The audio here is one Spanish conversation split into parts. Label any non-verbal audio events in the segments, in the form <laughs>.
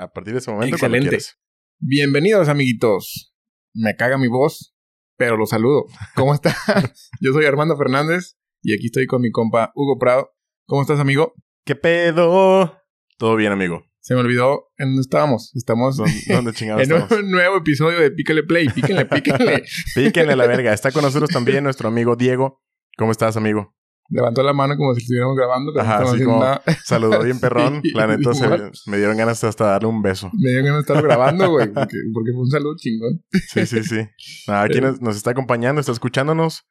a partir de ese momento. Excelente. Bienvenidos, amiguitos. Me caga mi voz, pero los saludo. ¿Cómo están? <laughs> Yo soy Armando Fernández y aquí estoy con mi compa Hugo Prado. ¿Cómo estás, amigo? ¿Qué pedo? Todo bien, amigo. Se me olvidó en dónde estábamos. Estamos ¿Dónde <laughs> chingados en estamos? un nuevo episodio de Píquele Play. Píquenle, píquenle. <laughs> Píquenle la verga. Está con nosotros también nuestro amigo Diego. ¿Cómo estás, amigo? Levantó la mano como si estuviéramos grabando. Pero Ajá, así como nada. <laughs> saludó bien <laughs> perrón. Sí, la neta, se- me dieron ganas hasta darle un beso. Me dio que no estar grabando, güey. Porque, porque fue un saludo chingón. Sí, sí, sí. Nada, aquí Eh. nos, nos está acompañando, está escuchándonos.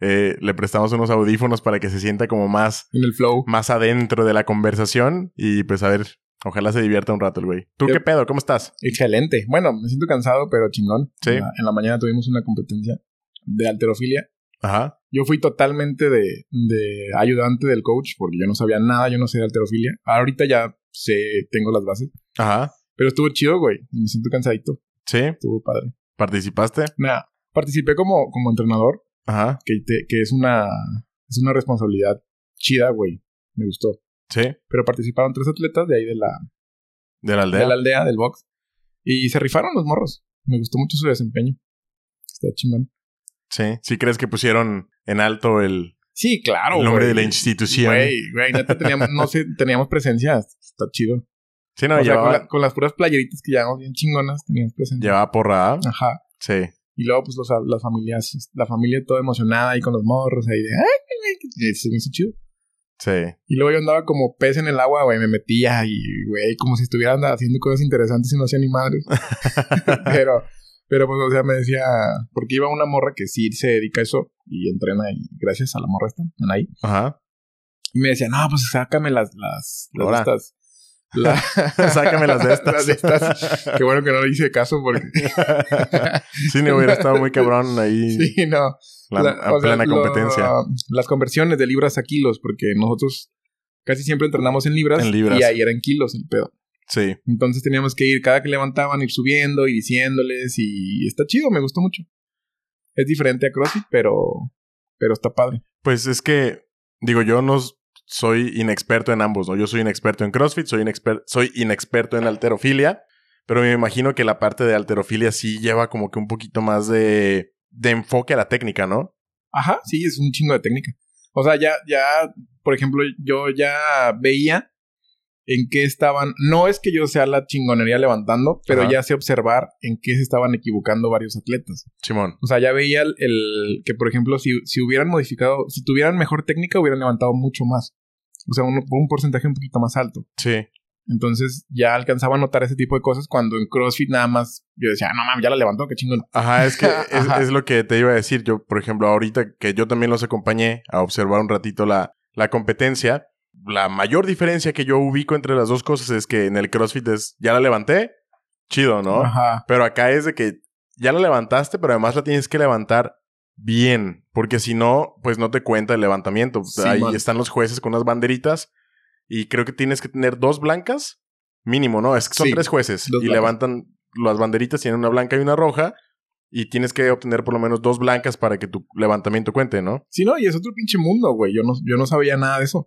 Eh, le prestamos unos audífonos para que se sienta como más, En el flow. más adentro de la conversación. Y pues a ver, ojalá se divierta un rato el güey. ¿Tú qué pedo? ¿Cómo estás? Excelente. Bueno, me siento cansado, pero chingón. Sí. En la, en la mañana tuvimos una competencia de alterofilia. Ajá. Yo fui totalmente de, de ayudante del coach porque yo no sabía nada, yo no sé de alterofilia. Ahorita ya sé, tengo las bases. Ajá. Pero estuvo chido, güey. Y me siento cansadito. Sí. Estuvo padre. ¿Participaste? Nada. Participé como, como entrenador, Ajá. que, te- que es una es una responsabilidad chida, güey. Me gustó. Sí. Pero participaron tres atletas de ahí de la, De la aldea. de la aldea, del box. Y se rifaron los morros. Me gustó mucho su desempeño. Está chingón. Sí. ¿Sí crees que pusieron en alto el, Sí, claro, el nombre de la institución? Güey, güey, neta teníamos, no sé, teníamos presencia. Está chido. Sí, no, o sea, llevaba, con, la- con las puras playeritas que llevamos bien chingonas, teníamos presencia. llevaba porra. ¿ah? Ajá. Sí. Y luego, pues, los, las familias, la familia toda emocionada ahí con los morros ahí de, ay, ay, ay", y se me hizo chido. Sí. Y luego yo andaba como pez en el agua, güey, me metía y, güey, como si estuviera haciendo cosas interesantes y no hacía ni madres. <laughs> pero, pero, pues, o sea, me decía, porque iba una morra que sí se dedica a eso y entrena y gracias a la morra esta, ahí. Ajá. Y me decía, no, pues sácame las, las, las estas. <laughs> La- Sácame las de <laughs> estas. Las de estas. Qué bueno que no le hice caso porque <laughs> sí, no hubiera estado muy cabrón ahí. sí, no. La, La- a sea, plena lo- competencia. las conversiones de libras a kilos, porque nosotros casi siempre entrenamos en libras, En libras. y ahí eran kilos el pedo. Sí. Entonces teníamos que ir, cada que levantaban, ir subiendo y diciéndoles y está chido, me gustó mucho. Es diferente a CrossFit, pero, pero está padre. Pues es que, digo, yo no soy inexperto en ambos, ¿no? Yo soy inexperto en CrossFit, soy, inexper- soy inexperto en alterofilia, pero me imagino que la parte de alterofilia sí lleva como que un poquito más de, de enfoque a la técnica, ¿no? Ajá, sí, es un chingo de técnica. O sea, ya, ya, por ejemplo, yo ya veía en qué estaban. No es que yo sea la chingonería levantando, pero Ajá. ya sé observar en qué se estaban equivocando varios atletas. Simón. O sea, ya veía el, el- que, por ejemplo, si, si hubieran modificado, si tuvieran mejor técnica, hubieran levantado mucho más. O sea, un, un porcentaje un poquito más alto. Sí. Entonces ya alcanzaba a notar ese tipo de cosas cuando en CrossFit nada más yo decía, "Ah, no mames, ya la levantó, qué chingón. Ajá, es que <laughs> es lo que te iba a decir. Yo, por ejemplo, ahorita que yo también los acompañé a observar un ratito la, la competencia, la mayor diferencia que yo ubico entre las dos cosas es que en el CrossFit es, ya la levanté, chido, ¿no? Ajá. Pero acá es de que ya la levantaste, pero además la tienes que levantar bien, porque si no, pues no te cuenta el levantamiento. Sí, Ahí man. están los jueces con unas banderitas y creo que tienes que tener dos blancas mínimo, ¿no? Es que son Sí, tres jueces y blancas. levantan las banderitas, tienen una blanca y una roja y tienes que obtener por lo menos dos blancas para que tu levantamiento cuente, ¿no? Sí, no, y es otro pinche mundo, güey. Yo no, yo no sabía nada de eso.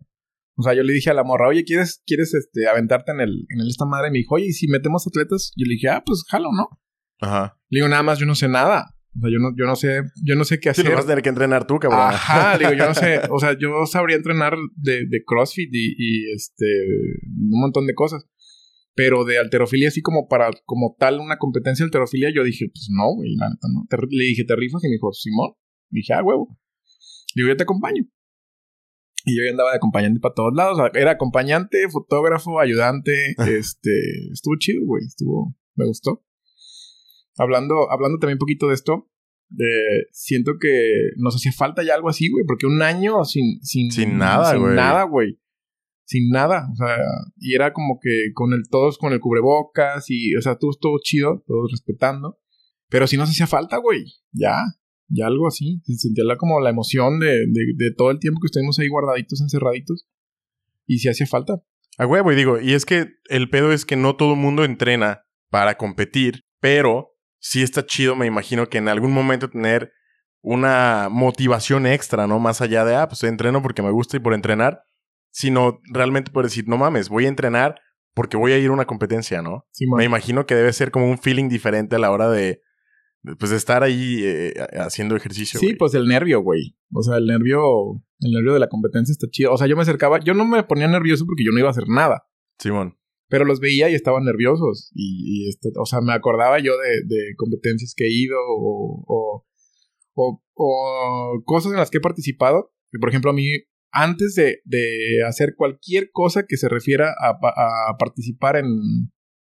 O sea, yo le dije a la morra, oye, ¿quieres, quieres este, aventarte en el, en el esta madre? Y me dijo, oye, ¿y si metemos atletas? Yo le dije, ah, pues jalo, ¿no? Ajá. Le digo, nada más yo no sé nada. O sea, yo no, yo no sé, yo no sé qué Sí, hacer. lo vas a tener que entrenar tú, cabrón. Ajá, digo, yo no sé. O sea, yo sabría entrenar de, de CrossFit y, y, este un montón de cosas. Pero de alterofilia, así como para, como tal, una competencia de alterofilia, yo dije, pues no, güey, la neta, no. Te- le dije, ¿te rifas? Y me dijo, Simón. Y dije, ah, huevo. Le digo, yo te acompaño. Y yo ya andaba de acompañante para todos lados. Era acompañante, fotógrafo, ayudante. <laughs> este, estuvo chido, güey. Estuvo, me gustó. Hablando, hablando también un poquito de esto, de, siento que nos hacía falta ya algo así, güey, porque un año sin, sin, Sin nada, sin güey. nada, güey. Sin nada, o sea, y era como que con el, todos con el cubrebocas y, o sea, todo todo chido, todos respetando. Pero sí nos hacía falta, güey. Ya, ya algo así. Se sentía la, como la emoción de, de, de todo el tiempo que estuvimos ahí guardaditos, encerraditos. Y sí hacía falta. A huevo, y digo, y es que el pedo es que no todo el mundo entrena para competir, pero sí está chido, me imagino que en algún momento tener una motivación extra, ¿no? Más allá de, ah, pues entreno porque me gusta y por entrenar, sino realmente por decir, no mames, voy a entrenar porque voy a ir a una competencia, ¿no? Sí. Me imagino que debe ser como un feeling diferente a la hora de, pues, de estar ahí eh, haciendo ejercicio. Sí, güey. pues el nervio, güey. O sea, el nervio, el nervio de la competencia está chido. O sea, yo me acercaba, yo no me ponía nervioso porque yo no iba a hacer nada. Simón. Pero los veía y estaban nerviosos. Y, y este, o sea, me acordaba yo de, de competencias que he ido o, o, o, o cosas en las que he participado. Que, por ejemplo, a mí, antes de, de hacer cualquier cosa que se refiera a, pa- a participar en,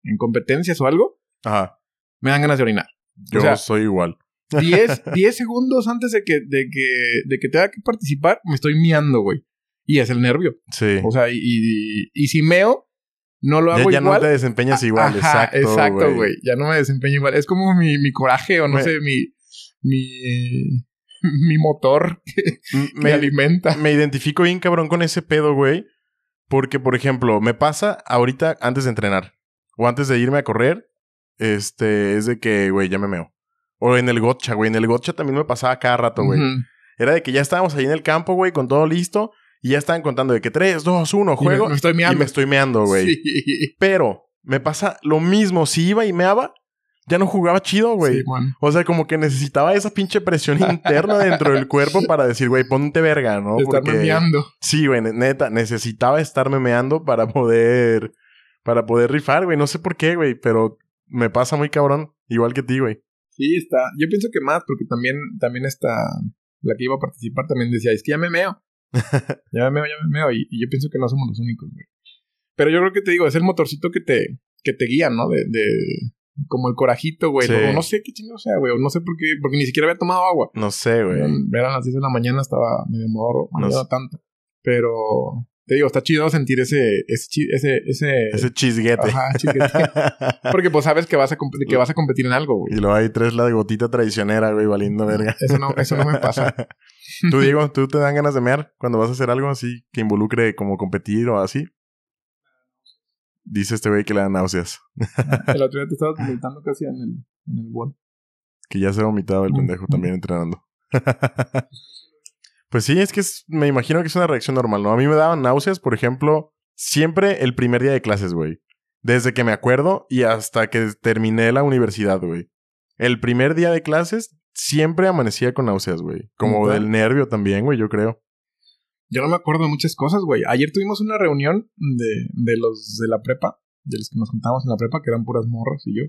en competencias o algo, Ajá. me dan ganas de orinar. Yo O sea, soy igual. 10, 10 <laughs> segundos antes de que, de, que, de que tenga que participar, me estoy miando, güey. Y es el nervio. Sí. O sea, y, y, y si meo, no lo ya, hago ya igual. no te desempeñas igual. Ajá, exacto, exacto, güey. Ya no me desempeño igual. Es como mi, mi coraje o no sé, mi, mi, mi motor que me Me, alimenta. me identifico bien cabrón con ese pedo, güey. Porque, por ejemplo, me pasa ahorita antes de entrenar. O antes de irme a correr. Este, es de que, güey, ya me meo. O en el gotcha, güey. En el gotcha también me pasaba cada rato, güey. Era de que ya estábamos ahí en el campo, güey, con todo listo. Y ya estaban contando de que 3, 2, 1, Y me- juego. me, estoy Y meando. me estoy meando, güey. Sí, Pero me pasa lo mismo. Si iba y meaba, ya no jugaba chido, güey. sí, o sea, como que necesitaba esa pinche presión interna dentro del cuerpo para decir, güey, ponte verga, ¿no? De estar Porque meando. sí, güey, neta, necesitaba estarme meando para poder, para poder rifar, güey. No sé por qué, güey, pero me pasa muy cabrón, igual que ti, güey. Sí, está. Yo pienso que más, porque también, también está. La que iba a participar también decía, es que ya me meo. <laughs> ya me meo, ya me meo. Y, y yo pienso que no somos los únicos, güey. Pero yo creo que te digo, es el motorcito que te, que te guía, ¿no? De, de como el corajito, güey. Sí. O no sé qué chingo sea, güey. O no sé por qué, porque ni siquiera había tomado agua. No sé, güey. Eran, eran las 10 de la mañana, estaba medio morro, no, No tanto. Pero te digo, está chido sentir ese, ese, ese, ese, Ese chisguete. Ajá, chisguete. <laughs> Porque pues sabes que vas a, que vas a competir en algo, güey. y luego hay tres la gotita traicionera, güey, valiendo verga. Eso no, eso no me pasa. <laughs> Tú, Diego, ¿tú te dan ganas de mear cuando vas a hacer algo así que involucre como competir o así? Dice este güey que le dan náuseas. <laughs> El otro día te estabas vomitando casi en el, en el wall. Que ya se ha vomitado el pendejo también entrenando. Pues sí, es que es- me imagino que es una reacción normal, ¿no? A mí me daban náuseas, por ejemplo, siempre el primer día de clases, güey. Desde que me acuerdo y hasta que terminé la universidad, güey. El primer día de clases siempre amanecía con náuseas, güey. Como del nervio también, güey, yo creo. Yo no me acuerdo de muchas cosas, güey. Ayer tuvimos una reunión de, de los de la prepa, de los que nos juntamos en la prepa, que eran puras morras y yo.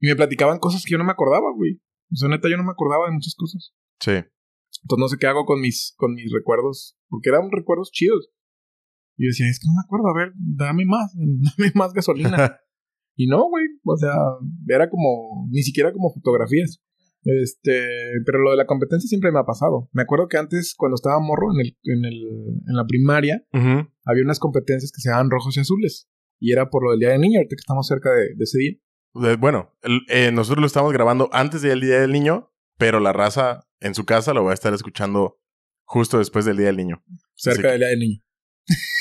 Y me platicaban cosas que yo no me acordaba, güey. O sea, neta, yo no me acordaba de muchas cosas. Sí. Entonces no sé qué hago con mis, con mis recuerdos, porque eran recuerdos chidos. Y yo decía, es que no me acuerdo, a ver, dame más, <laughs> dame más gasolina. <laughs> y no, güey, o sea, era como, ni siquiera como fotografías. Este, pero lo de la competencia siempre me ha pasado. Me acuerdo que antes, cuando estaba morro en el, en el, en la primaria, había unas competencias que se llamaban rojos y azules. Y era por lo del Día del Niño, ahorita que estamos cerca de, de ese día. Eh, Bueno, el- eh, nosotros lo estamos grabando antes del Día del Niño, pero la raza en su casa lo va a estar escuchando justo después del Día del Niño. Cerca del Día del Niño.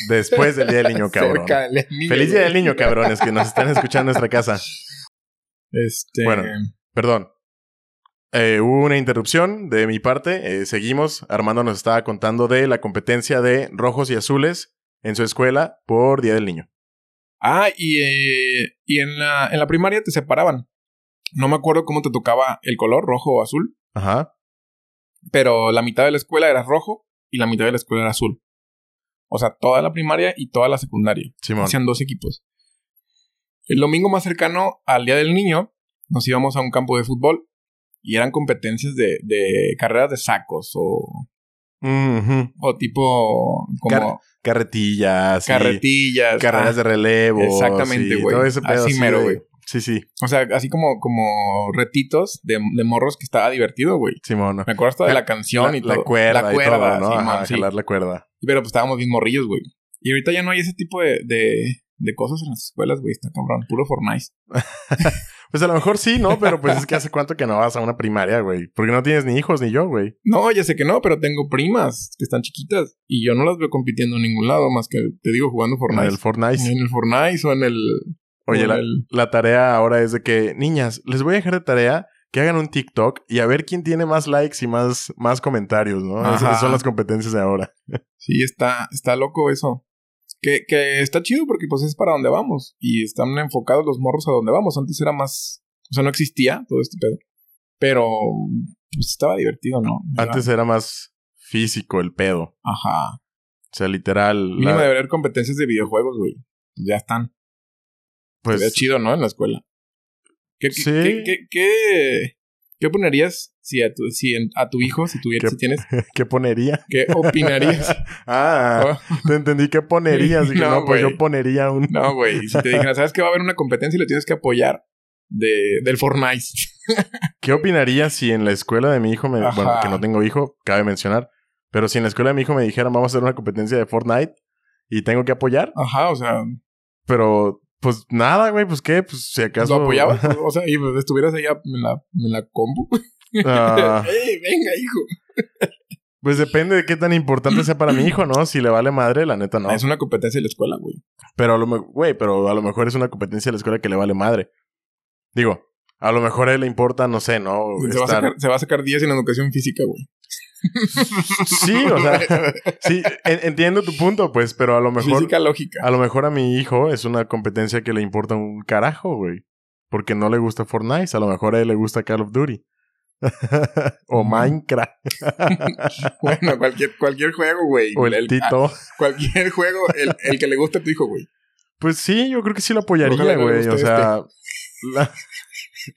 Después del Día del Niño, <laughs> cabrón. Cerca del Día del Niño. Feliz Día del Niño, cabrones, que nos están escuchando en nuestra casa. Este. Bueno. Perdón. Eh, hubo una interrupción de mi parte. eh, seguimos. Armando nos estaba contando de la competencia de rojos y azules en su escuela por Día del Niño. Ah, y, eh, y en, la, en la primaria te separaban. No me acuerdo cómo te tocaba el color, rojo o azul, Ajá. pero la mitad de la escuela era rojo y la mitad de la escuela era azul. O sea, toda la primaria y toda la secundaria. Simón. Hacían dos equipos. El domingo más cercano al Día del Niño, nos íbamos a un campo de fútbol y eran competencias de, de carreras de sacos o, o tipo como Carretillas. carretillas. Carreras ah, de relevo. Exactamente, sí, güey. Todo ese pedo. Así mero, güey. Sí, sí. O sea, así como, como retitos de, de morros que estaba divertido, güey. Simón. Me acuerdo hasta de la canción la, y todo. la cuerda, La y cuerda, todo, ¿no? Simón, Ajá, sí. jalar la cuerda. Pero pues estábamos bien morrillos, güey. Y ahorita ya no hay ese tipo de, de, de cosas en las escuelas, güey. Está cabrón. Puro Fortnite. <laughs> Pues a lo mejor sí, ¿no? Pero pues es que hace cuánto que no vas a una primaria, güey. Porque no tienes ni hijos ni yo, güey. No, ya sé que no, pero tengo primas que están chiquitas. Y yo no las veo compitiendo en ningún lado, más que, te digo, jugando En Fortnite. el Fortnite. En el Fortnite o en el... Oye, la, tarea ahora es de que, niñas, les voy a dejar de tarea que hagan un TikTok y a ver quién tiene más likes y más, más comentarios, ¿no? Ajá. Esas son las competencias de ahora. <laughs> Sí, está, está loco eso. Que, que está chido porque pues es para donde vamos. Y están enfocados los morros a donde vamos. Antes era más... O sea, no existía todo este pedo. Pero pues estaba divertido, ¿no? Antes era más físico el pedo. Ajá. O sea, literal. Mínimo la- debería haber competencias de videojuegos, güey. Ya están. Pues Sería chido, ¿no? En la escuela. ¿Qué, qué, Sí. qué, qué, qué- qué ponerías si a tu, si en- a tu hijo, si tuvieras, ¿Qué- si tienes, <laughs> ¿qué ponería? qué opinarías? <laughs> Ah, te entendí qué ponerías. <laughs> Dije, No, no, pues yo ponería un. No, güey. Si te dijera, ¿sabes que va a haber una competencia y le tienes que apoyar de, del Fortnite? ¿Qué opinaría si en la escuela de mi hijo me. Bueno, que no tengo hijo, cabe mencionar. Pero si en la escuela de mi hijo me dijeran, vamos a hacer una competencia de Fortnite y tengo que apoyar, Ajá, o sea, pero pues nada, güey, pues qué, pues si acaso. ¿lo apoyabas? O sea, y pues, estuvieras ahí en la, en la compu. Ah, <laughs> ¡Ey, venga, hijo! pues depende de qué tan importante sea para mi hijo, ¿no? Si le vale madre, la neta no. Es una competencia de la escuela, güey. Pero a lo mejor, güey, pero a lo mejor es una competencia de la escuela que le vale madre. Digo, a lo mejor a él le importa, no sé, ¿no? Se va, a sacar, se va a sacar 10 en educación física, güey. Sí, o sea, sí, en- entiendo tu punto, pues, pero a lo mejor, Física lógica. a lo mejor a mi hijo es una competencia que le importa un carajo, güey. Porque no le gusta Fortnite, a lo mejor a él le gusta Call of Duty. <laughs> o Mm. Minecraft. <laughs> Bueno, cualquier, cualquier juego, güey. o el, Tito. ah, cualquier juego, el, el que le guste a tu hijo, güey. Pues sí, yo creo que sí lo apoyaría, güey. O sea, la-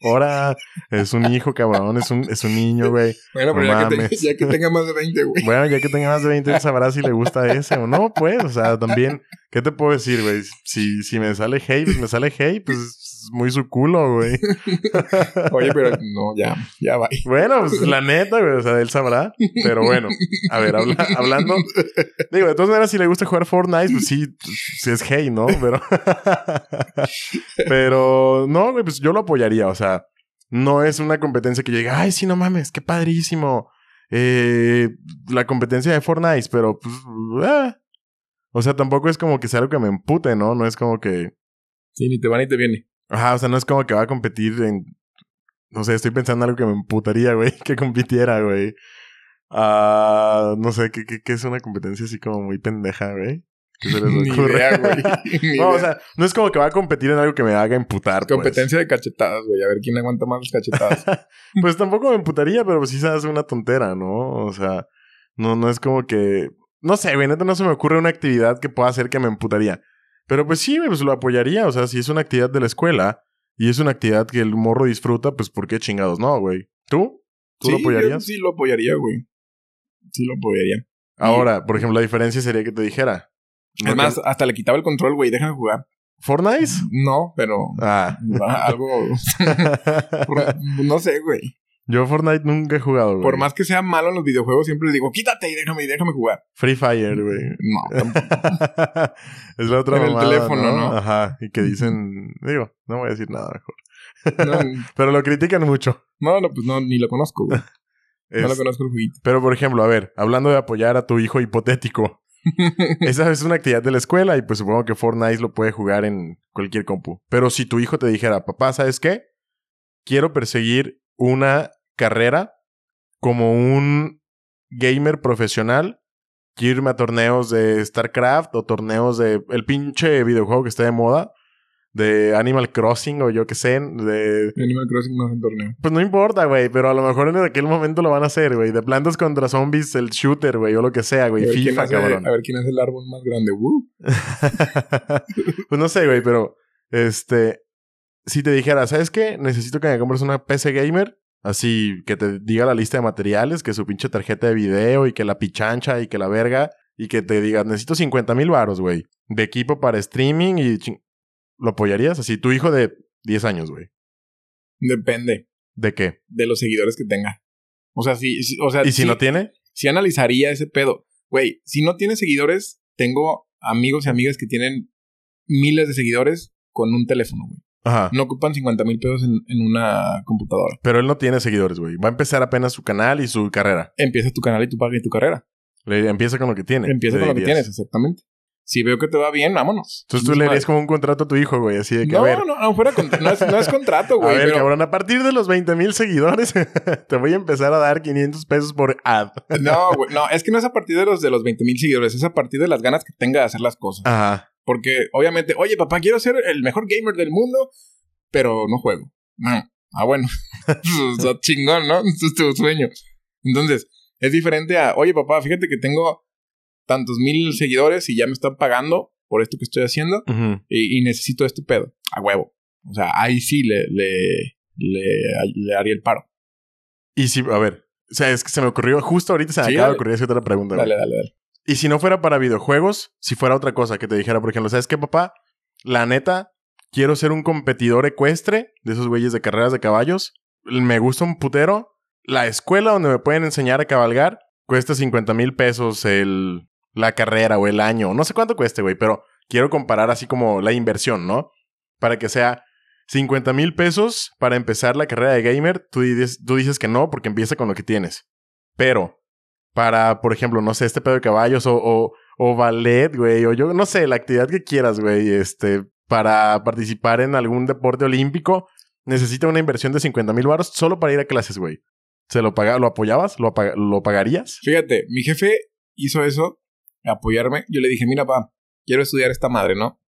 ahora es un hijo, cabrón, es un, es un niño, güey. Bueno, pero No ya, que te- ya que tenga más de 20, güey. Bueno, ya que tenga más de 20, él sabrá si le gusta ese o no, pues. O sea, también, ¿qué te puedo decir, güey? Si, si me sale hey, pues me sale hey, pues es muy su culo, güey. <laughs> Oye, pero no, ya, ya va. Bueno, pues la neta, güey, o sea, él sabrá. Pero bueno, a ver, habla- hablando. Digo, de todas maneras, si le gusta jugar Fortnite, pues sí, sí es hey, ¿no? Pero. <laughs> Pero no, güey, pues yo lo apoyaría, o sea, no es una competencia que llegue, ay, sí, no mames, qué padrísimo. Eh, la competencia de Fortnite, pero pues. ah. O sea, tampoco es como que sea algo que me empute, ¿no? No es como que. Sí, ni te va ni te viene. Ajá, o sea, no es como que va a competir en. No sé, estoy pensando en algo que me emputaría, güey, <laughs> que compitiera, güey. Ah, no sé, ¿qué, qué, qué es una competencia así como muy pendeja, güey? ¿Qué se les <laughs> Ni ocurre? idea, güey. <laughs> No, o sea, no es como que va a competir en algo que me haga emputar, pues. Competencia de cachetadas, güey. A ver quién aguanta más las cachetadas. Pues tampoco me emputaría, pero sí se hace una tontera, ¿no? O sea, no, no es como que. No sé, güey, neta no se me ocurre una actividad que pueda hacer que me emputaría. Pero pues sí, pues lo apoyaría. O sea, si es una actividad de la escuela y es una actividad que el morro disfruta, pues ¿por qué chingados no, güey? ¿Tú? ¿Tú Sí, lo apoyarías? yo sí lo apoyaría, güey. Sí lo apoyaría. Ahora, por ejemplo, la diferencia sería que te dijera. ¿no Es más, que- hasta le quitaba el control, güey. Déjame jugar. ¿Fortnite? No, pero... Ah. <laughs> algo... <laughs> <laughs> no sé, güey. Yo Fortnite nunca he jugado, güey. Por más que sea malo en los videojuegos, siempre le digo, quítate y déjame, y déjame jugar. Free Fire, güey. No, tampoco. <laughs> es la otra En el teléfono, ¿no? Ajá. Y que dicen... Digo, no voy a decir nada mejor. no, <laughs> Pero lo critican mucho. no, no, pues no, ni lo conozco, güey. <laughs> No lo conozco el jueguito. Pero, por ejemplo, a ver, hablando de apoyar a tu hijo hipotético. Esa es una actividad de la escuela y pues supongo que Fortnite lo puede jugar en cualquier compu. Pero si tu hijo te dijera, papá, ¿sabes qué? Quiero perseguir una carrera como un gamer profesional. Quiero irme a torneos de StarCraft o torneos de el pinche videojuego que está de moda. De Animal Crossing o yo qué sé. De... Animal Crossing no es un torneo. Pues no importa, güey. Pero a lo mejor en aquel momento lo van a hacer, güey. De plantas contra zombies, el shooter, güey. O lo que sea, güey. FIFA, hace, cabrón. a ver quién hace el árbol más grande. ¡Woo! <laughs> pues no sé, güey, pero este, si te dijera, ¿sabes qué? Necesito que me compres una PC gamer, así que te diga la lista de materiales, que su pinche tarjeta de video y que la pichancha y que la verga y que te diga, necesito 50 mil varos, güey, de equipo para streaming y ching- ¿lo apoyarías? Así, tu hijo de 10 años, güey. Depende ¿De qué? de los seguidores que tenga. O sea, si, si- o sea, ¿Y si sí- no tiene? sí analizaría ese pedo. Güey, si no tiene seguidores, tengo amigos y amigas que tienen miles de seguidores con un teléfono, güey. Ajá. No ocupan 50 mil pesos en, en una computadora. Pero él no tiene seguidores, güey. Va a empezar apenas su canal y su carrera. Empieza tu canal y tu paga y tu carrera. Le empieza con lo que tiene. Empieza con lo que tienes, exactamente. Si veo que te va bien, vámonos. Entonces tú le harías como un contrato a tu hijo, güey, así de que, no, a ver, no, no, fuera con- no, es, no es <laughs> contrato, a güey. ver, pero- cabrón, a partir de los 20 mil seguidores, <laughs> te voy a empezar a dar 500 pesos por ad. No, güey. No, es que no es a partir de los de los 20 mil seguidores, es a partir de las ganas que tenga de hacer las cosas. Ajá. Porque, obviamente, oye, papá, quiero ser el mejor gamer del mundo, pero no juego. No. Ah, bueno. <laughs> Está chingón, ¿no? Ese es tu sueño. Entonces, es diferente a, oye, papá, fíjate que tengo tantos mil seguidores y ya me están pagando por esto que estoy haciendo y, y necesito este pedo. A huevo. O sea, ahí sí le, le, le, le haría el paro. Y si, a ver, o sea, es que se me ocurrió, justo ahorita se me Sí, acaba de ocurrir esa otra pregunta. Dale, dale, dale. Y si no fuera para videojuegos, si fuera otra cosa que te dijera, por ejemplo, ¿sabes qué, papá? La neta, quiero ser un competidor ecuestre de esos güeyes de carreras de caballos. Me gusta un putero. La escuela donde me pueden enseñar a cabalgar cuesta 50 mil pesos el, la carrera o el año. No sé cuánto cueste, güey, pero quiero comparar así como la inversión, ¿no? Para que sea 50 mil pesos para empezar la carrera de gamer. Tú dices, tú dices que no porque empieza con lo que tienes. Pero para, por ejemplo, no sé, este pedo de caballos o, o, o ballet, güey, o yo no sé, la actividad que quieras, güey, este, para participar en algún deporte olímpico, necesita una inversión de 50 mil baros solo para ir a clases, güey. ¿Se lo paga, lo apoyabas? ¿Lo, lo pagarías? Fíjate, mi jefe hizo eso, apoyarme. Yo le dije, mira, pa, quiero estudiar esta madre, ¿no?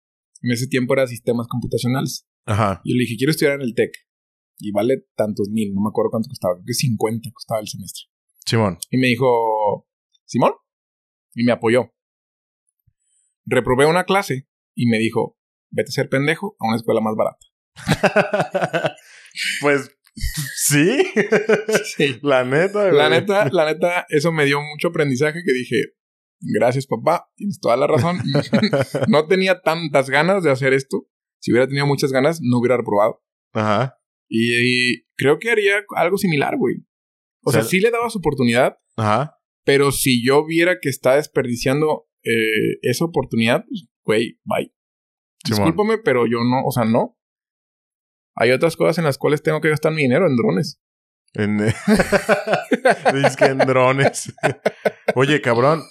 En ese tiempo era sistemas computacionales. Ajá. Yo le dije, quiero estudiar en el TEC. Y vale tantos mil, no me acuerdo cuánto costaba, creo que 50 costaba el semestre. Simón. Y me dijo, Simón. Y me apoyó. Reprobé una clase y me dijo, vete a ser pendejo a una escuela más barata. <laughs> pues, sí. <laughs> Sí. la neta, güey. La neta, la neta, eso me dio mucho aprendizaje que dije, gracias papá, tienes toda la razón. <laughs> no tenía tantas ganas de hacer esto. Si hubiera tenido muchas ganas, no hubiera reprobado. Ajá. Y, y creo que haría algo similar, güey. O O sea, sea, sí le daba su oportunidad, Ajá. pero si yo viera que está desperdiciando eh, esa oportunidad, pues, güey, bye. Simón. Discúlpame, pero yo no, o sea, no. Hay otras cosas en las cuales tengo que gastar mi dinero en drones. En, <laughs> Dices que en drones. <laughs> Oye, cabrón.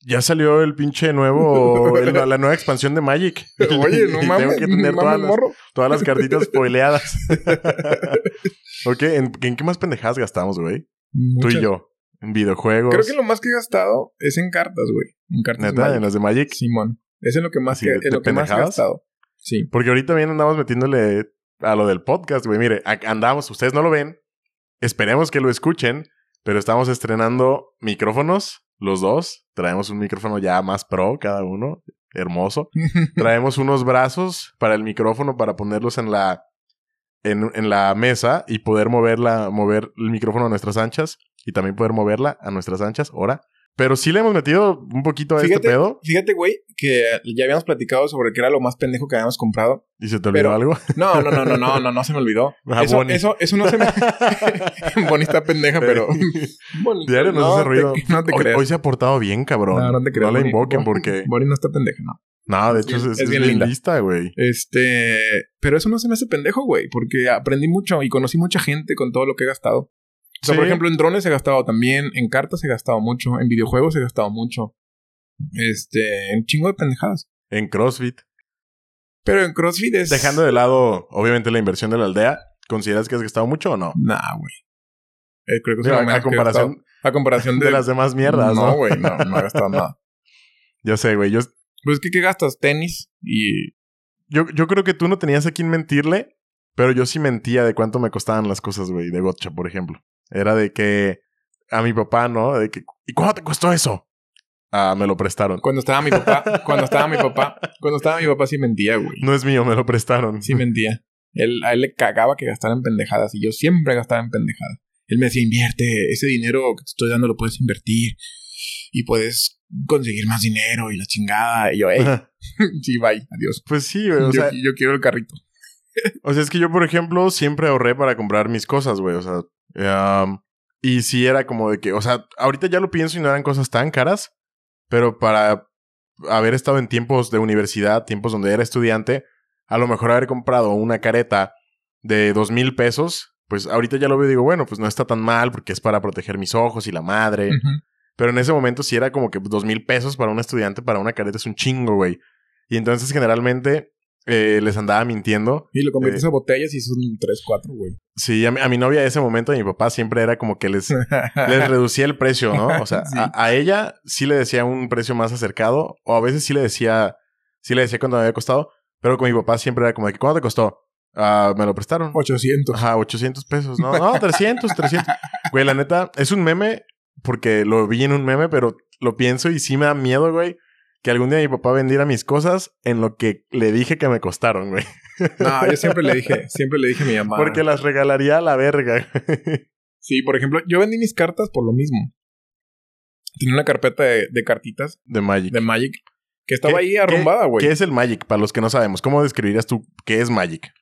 Ya salió el pinche nuevo. el- la nueva expansión de Magic. Oye, no <laughs> mames, Tengo que tener no todas las, todas las cartitas <laughs> spoileadas. <laughs> ok, ¿en, en qué más pendejadas gastamos, güey? Tú y yo. En videojuegos. Creo que lo más que he gastado es en cartas, güey. En cartas Neta, Magic. en las de Magic. Simón. Eso es lo que más, Así que, de- es de lo que más he gastado. Sí. Porque ahorita bien andamos metiéndole a lo del podcast, güey. Mire, andamos, ustedes no lo ven. Esperemos que lo escuchen. Pero estamos estrenando micrófonos, los dos. Traemos un micrófono ya más pro cada uno. Hermoso. <laughs> Traemos unos brazos para el micrófono para ponerlos en la, en, en la mesa y poder moverla, mover el micrófono a nuestras anchas y también poder moverla a nuestras anchas. Ahora. Pero sí le hemos metido un poquito a este pedo. fíjate, güey, que ya habíamos platicado sobre que era lo más pendejo que habíamos comprado. ¿Y se te olvidó Pero- algo? No, no, no, no, no, no, no se me olvidó. Ah, eso, Bonnie. eso, eso no se me. <laughs> <laughs> Bonita pendeja, pero. <laughs> Bonita, Diario nos no hace te- ruido. no te hoy, creas. hoy se ha portado bien, cabrón. no, no te creas. No la Bonnie. invoquen Bonnie- porque... Bonnie no está pendeja, no. No, de hecho es, bien- es bien linda. lista, güey. Este. Pero eso no se me hace pendejo, güey, porque aprendí mucho y conocí mucha gente con todo lo que he gastado. O sea, Sí. por ejemplo, en drones he gastado también, en cartas he gastado mucho, en videojuegos he gastado mucho. Este, en chingo de pendejadas. En CrossFit. Pero en CrossFit es. Dejando de lado, obviamente, la inversión de la aldea, ¿consideras que has gastado mucho o no? Nah, güey. Eh, creo que es Digo, a, comparación. A comparación <laughs> de, de las demás mierdas, ¿no? No, güey, no, no he gastado nada. <laughs> Yo sé, güey. Yo, Pues es que, ¿qué gastas? Tenis y. yo, yo creo que tú no tenías a quién mentirle, pero yo sí mentía de cuánto me costaban las cosas, güey, de gotcha, por ejemplo. Era de que a mi papá, ¿no? De que, ¿y cuánto te costó eso? Ah, me lo prestaron. Cuando estaba mi papá, <laughs> cuando estaba mi papá, cuando estaba mi papá sí mentía, güey. No es mío, me lo prestaron. Sí mentía. Él, a él le cagaba que gastara en pendejadas y yo siempre gastaba en pendejadas. Él me decía, invierte, ese dinero que te estoy dando lo puedes invertir y puedes conseguir más dinero y la chingada. Y yo, hey, <laughs> sí, bye, adiós. Pues sí, güey. O yo, sea, yo quiero el carrito. O sea, es que yo, por ejemplo, siempre ahorré para comprar mis cosas, güey. O sea, um, y sí era como de que, o sea, ahorita ya lo pienso y no eran cosas tan caras, pero para haber estado en tiempos de universidad, tiempos donde era estudiante, a lo mejor haber comprado una careta de dos mil pesos, pues ahorita ya lo veo y digo, bueno, pues no está tan mal porque es para proteger mis ojos y la madre. Pero en ese momento sí era como que dos mil pesos para un estudiante, para una careta es un chingo, güey. Y entonces generalmente eh, les andaba mintiendo. Y lo conviertes Eh. a botellas y son 3, 4, güey. Sí, a mi, a mi novia de ese momento, a mi papá siempre era como que les, les <laughs> reducía el precio, ¿no? O sea, Sí. a, a ella sí le decía un precio más acercado, o a veces sí le decía, sí le decía cuánto me había costado, pero con mi papá siempre era como de que, ¿cuánto te costó? Ah, me lo prestaron. 800. Ajá, 800 pesos. No, no, 300, 300. Güey, la neta, es un meme porque lo vi en un meme, pero lo pienso y sí me da miedo, güey, que algún día mi papá vendiera mis cosas en lo que le dije que me costaron, güey. No, yo siempre le dije, <laughs> siempre le dije a mi mamá. Porque las regalaría a la verga. Sí, por ejemplo, yo vendí mis cartas por lo mismo. Tenía una carpeta de, de cartitas De Magic. de Magic que estaba ¿Qué- ahí arrumbada, ¿Qué, güey. qué es el Magic? Para los que no sabemos, ¿cómo describirías tú qué es Magic?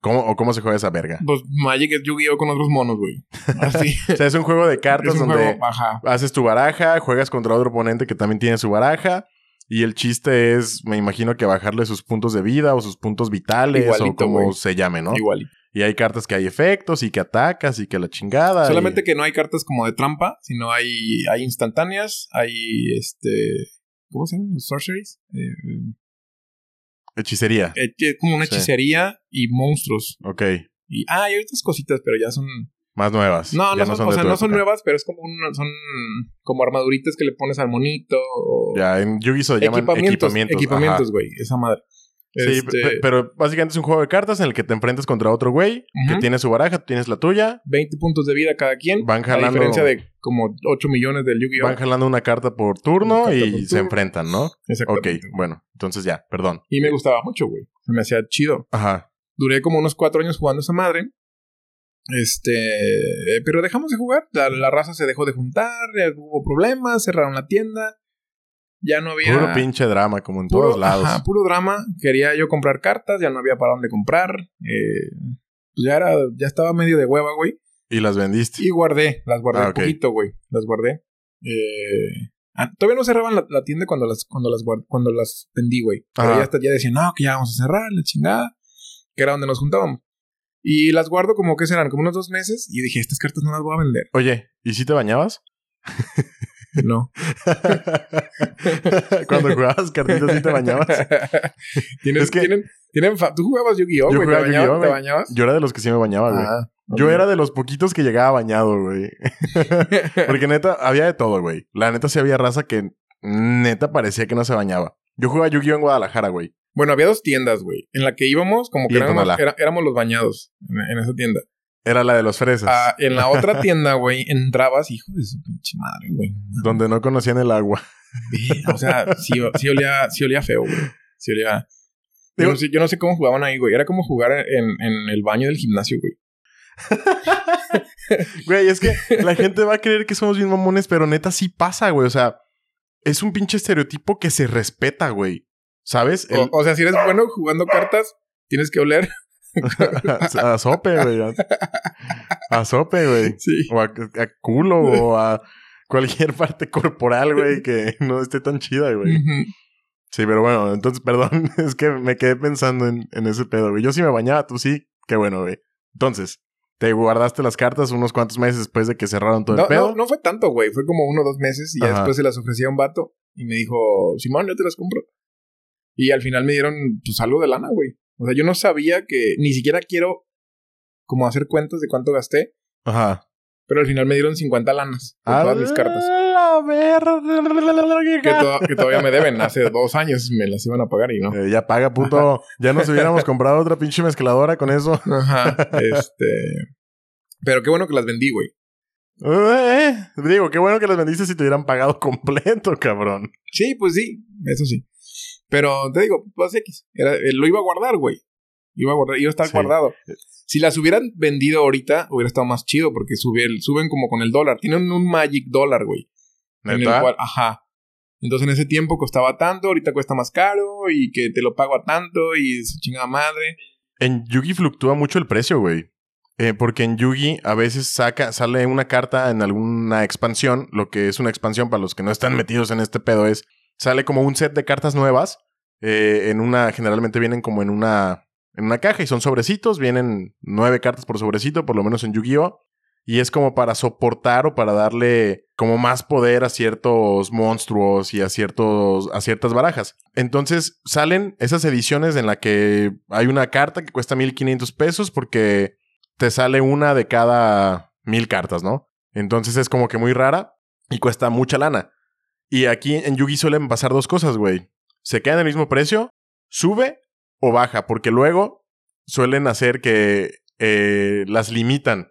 ¿Cómo, ¿O cómo se juega esa verga? Pues Magic es Yu-Gi-Oh con otros monos, güey. Así. <laughs> O sea, es un juego de cartas donde juego, haces tu baraja, juegas contra otro oponente que también tiene su baraja. Y el chiste es, me imagino que bajarle sus puntos de vida o sus puntos vitales o Igualito, como se llame, ¿no? Igual. Y hay cartas que hay efectos y que atacas y que la chingada. Solamente y- que no hay cartas como de trampa, sino hay, hay instantáneas, hay este. ¿Cómo se llaman? Sorceries. Eh, Hechicería. eh, es como una Sí. hechicería y monstruos. Ok. Y ah, hay otras cositas, pero ya son. Más nuevas. No, no son, o sea, no son nuevas, pero es como un, son como armaduritas que le pones al monito. O Ya, en Yu-Gi-Oh! se llaman equipamientos. equipamientos. Güey. Esa madre. Sí, Este, pe- pero básicamente es un juego de cartas en el que te enfrentas contra otro güey que tiene su baraja, tú tienes la tuya, 20 puntos de vida cada quien. Van A jalando- diferencia de como 8 millones del Yu-Gi-Oh! van jalando una carta por turno carta y por se enfrentan, ¿no? Ok, Exactamente. bueno, entonces ya, perdón. Y me gustaba mucho, güey. Se me hacía chido. Ajá. Duré como unos 4 años jugando esa madre. Este. eh, Pero dejamos de jugar. La, la raza se dejó de juntar. Hubo problemas. Cerraron la tienda. Ya no había. Puro pinche drama, como en puro- todos lados. ajá, puro drama. Quería yo comprar cartas. Ya no había para dónde comprar. Eh, pues ya era. Ya estaba medio de hueva, güey. Y las vendiste. Y guardé, las guardé Ah, un poquito, güey. Las guardé. Eh, ah, todavía no cerraban la, la tienda cuando las, cuando las guard- cuando las vendí, güey. Pero ya, hasta, ya decían, no, que ya vamos a cerrar, la chingada. Que era donde nos juntábamos. Y las guardo como que serán, como unos dos meses. Y dije, estas cartas no las voy a vender. Oye, ¿y si te bañabas? <laughs> No. <laughs> Cuando jugabas cartitas, ¿sí te bañabas? <laughs> ¿Tienen, Es que- tienen, tienen fa- Tú jugabas Yu-Gi-Oh. ¿Te, bañabas? Yo era de los que sí me bañaba, güey. Ah, Yo era de los poquitos que llegaba bañado, güey. Porque neta, había de todo, güey. La neta sí había raza que neta parecía que no se bañaba. Yo jugaba Yu-Gi-Oh! en Guadalajara, güey. Bueno, había dos tiendas, güey. En la que íbamos, como que éramos, Tonalá. era- éramos los bañados en, en esa tienda. Era la de los fresas. Ah, en la otra <laughs> tienda, güey, entrabas, hijo de su pinche madre, güey. Donde no conocían el agua. O sea, sí, sí olía, sí olía feo, güey. Sí olía. Yo Digo- no, sé, yo no sé cómo jugaban ahí, güey. Era como jugar en, en el baño del gimnasio, güey. <laughs> Güey, es que la gente va a creer que somos bien mamones, pero neta sí pasa, güey. O sea, es un pinche estereotipo que se respeta, güey. ¿Sabes? El- O, o sea, si eres bueno jugando cartas, tienes que oler. <laughs> a sope, güey. A, a sope, güey. Sí. O a, a culo o a cualquier parte corporal, güey, que no esté tan chida, güey. Sí, pero bueno, entonces, perdón, <laughs> es que me quedé pensando en, en ese pedo, güey. Yo sí me bañaba, tú sí, qué bueno, güey. Entonces, te guardaste las cartas unos cuantos meses después de que cerraron todo No, el pedo. no, no fue tanto, güey. Fue como uno o dos meses y ya después se las ofrecía a un vato y me dijo, Simón, yo te las compro. Y al final me dieron, pues, algo de lana, güey. O sea, yo no sabía que, ni siquiera quiero como hacer cuentas de cuánto gasté, Ajá. pero al final me dieron 50 lanas por todas mis cartas. A ver. Que, to- que todavía me deben. Hace dos años me las iban a pagar y no. Eh, ya paga, puto. Ya nos hubiéramos comprado otra pinche mezcladora con eso. Ajá. Este. Pero qué bueno que las vendí, güey. Eh, digo, qué bueno que las vendiste si te hubieran pagado completo, cabrón. Sí, pues sí, eso sí. Pero te digo, pues X. Era, eh, lo iba a guardar, güey. Iba a guardar, iba a estar Sí. guardado. Si las hubieran vendido ahorita, hubiera estado más chido porque sube suben como con el dólar. Tienen un Magic dólar, güey. En el cual, ajá. Entonces en ese tiempo costaba tanto, ahorita cuesta más caro y que te lo pago a tanto y su chingada madre. En Yugi fluctúa mucho el precio, güey. Eh, porque en Yugi a veces saca, sale una carta en alguna expansión. Lo que es una expansión para los que no están metidos en este pedo es. Sale como un set de cartas nuevas. eh, en una. Generalmente vienen como en una. En una caja y son sobrecitos. Vienen nueve cartas por sobrecito, por lo menos en Yu-Gi-Oh! y es como para soportar o para darle como más poder a ciertos monstruos y a ciertos a ciertas barajas. Entonces salen esas ediciones en la que hay una carta que cuesta 1500 pesos porque te sale una de cada mil cartas, ¿no? Entonces es como que muy rara y cuesta mucha lana. Y aquí en Yugi suelen pasar dos cosas, güey. Se queda en el mismo precio, sube o baja, porque luego suelen hacer que eh, las limitan.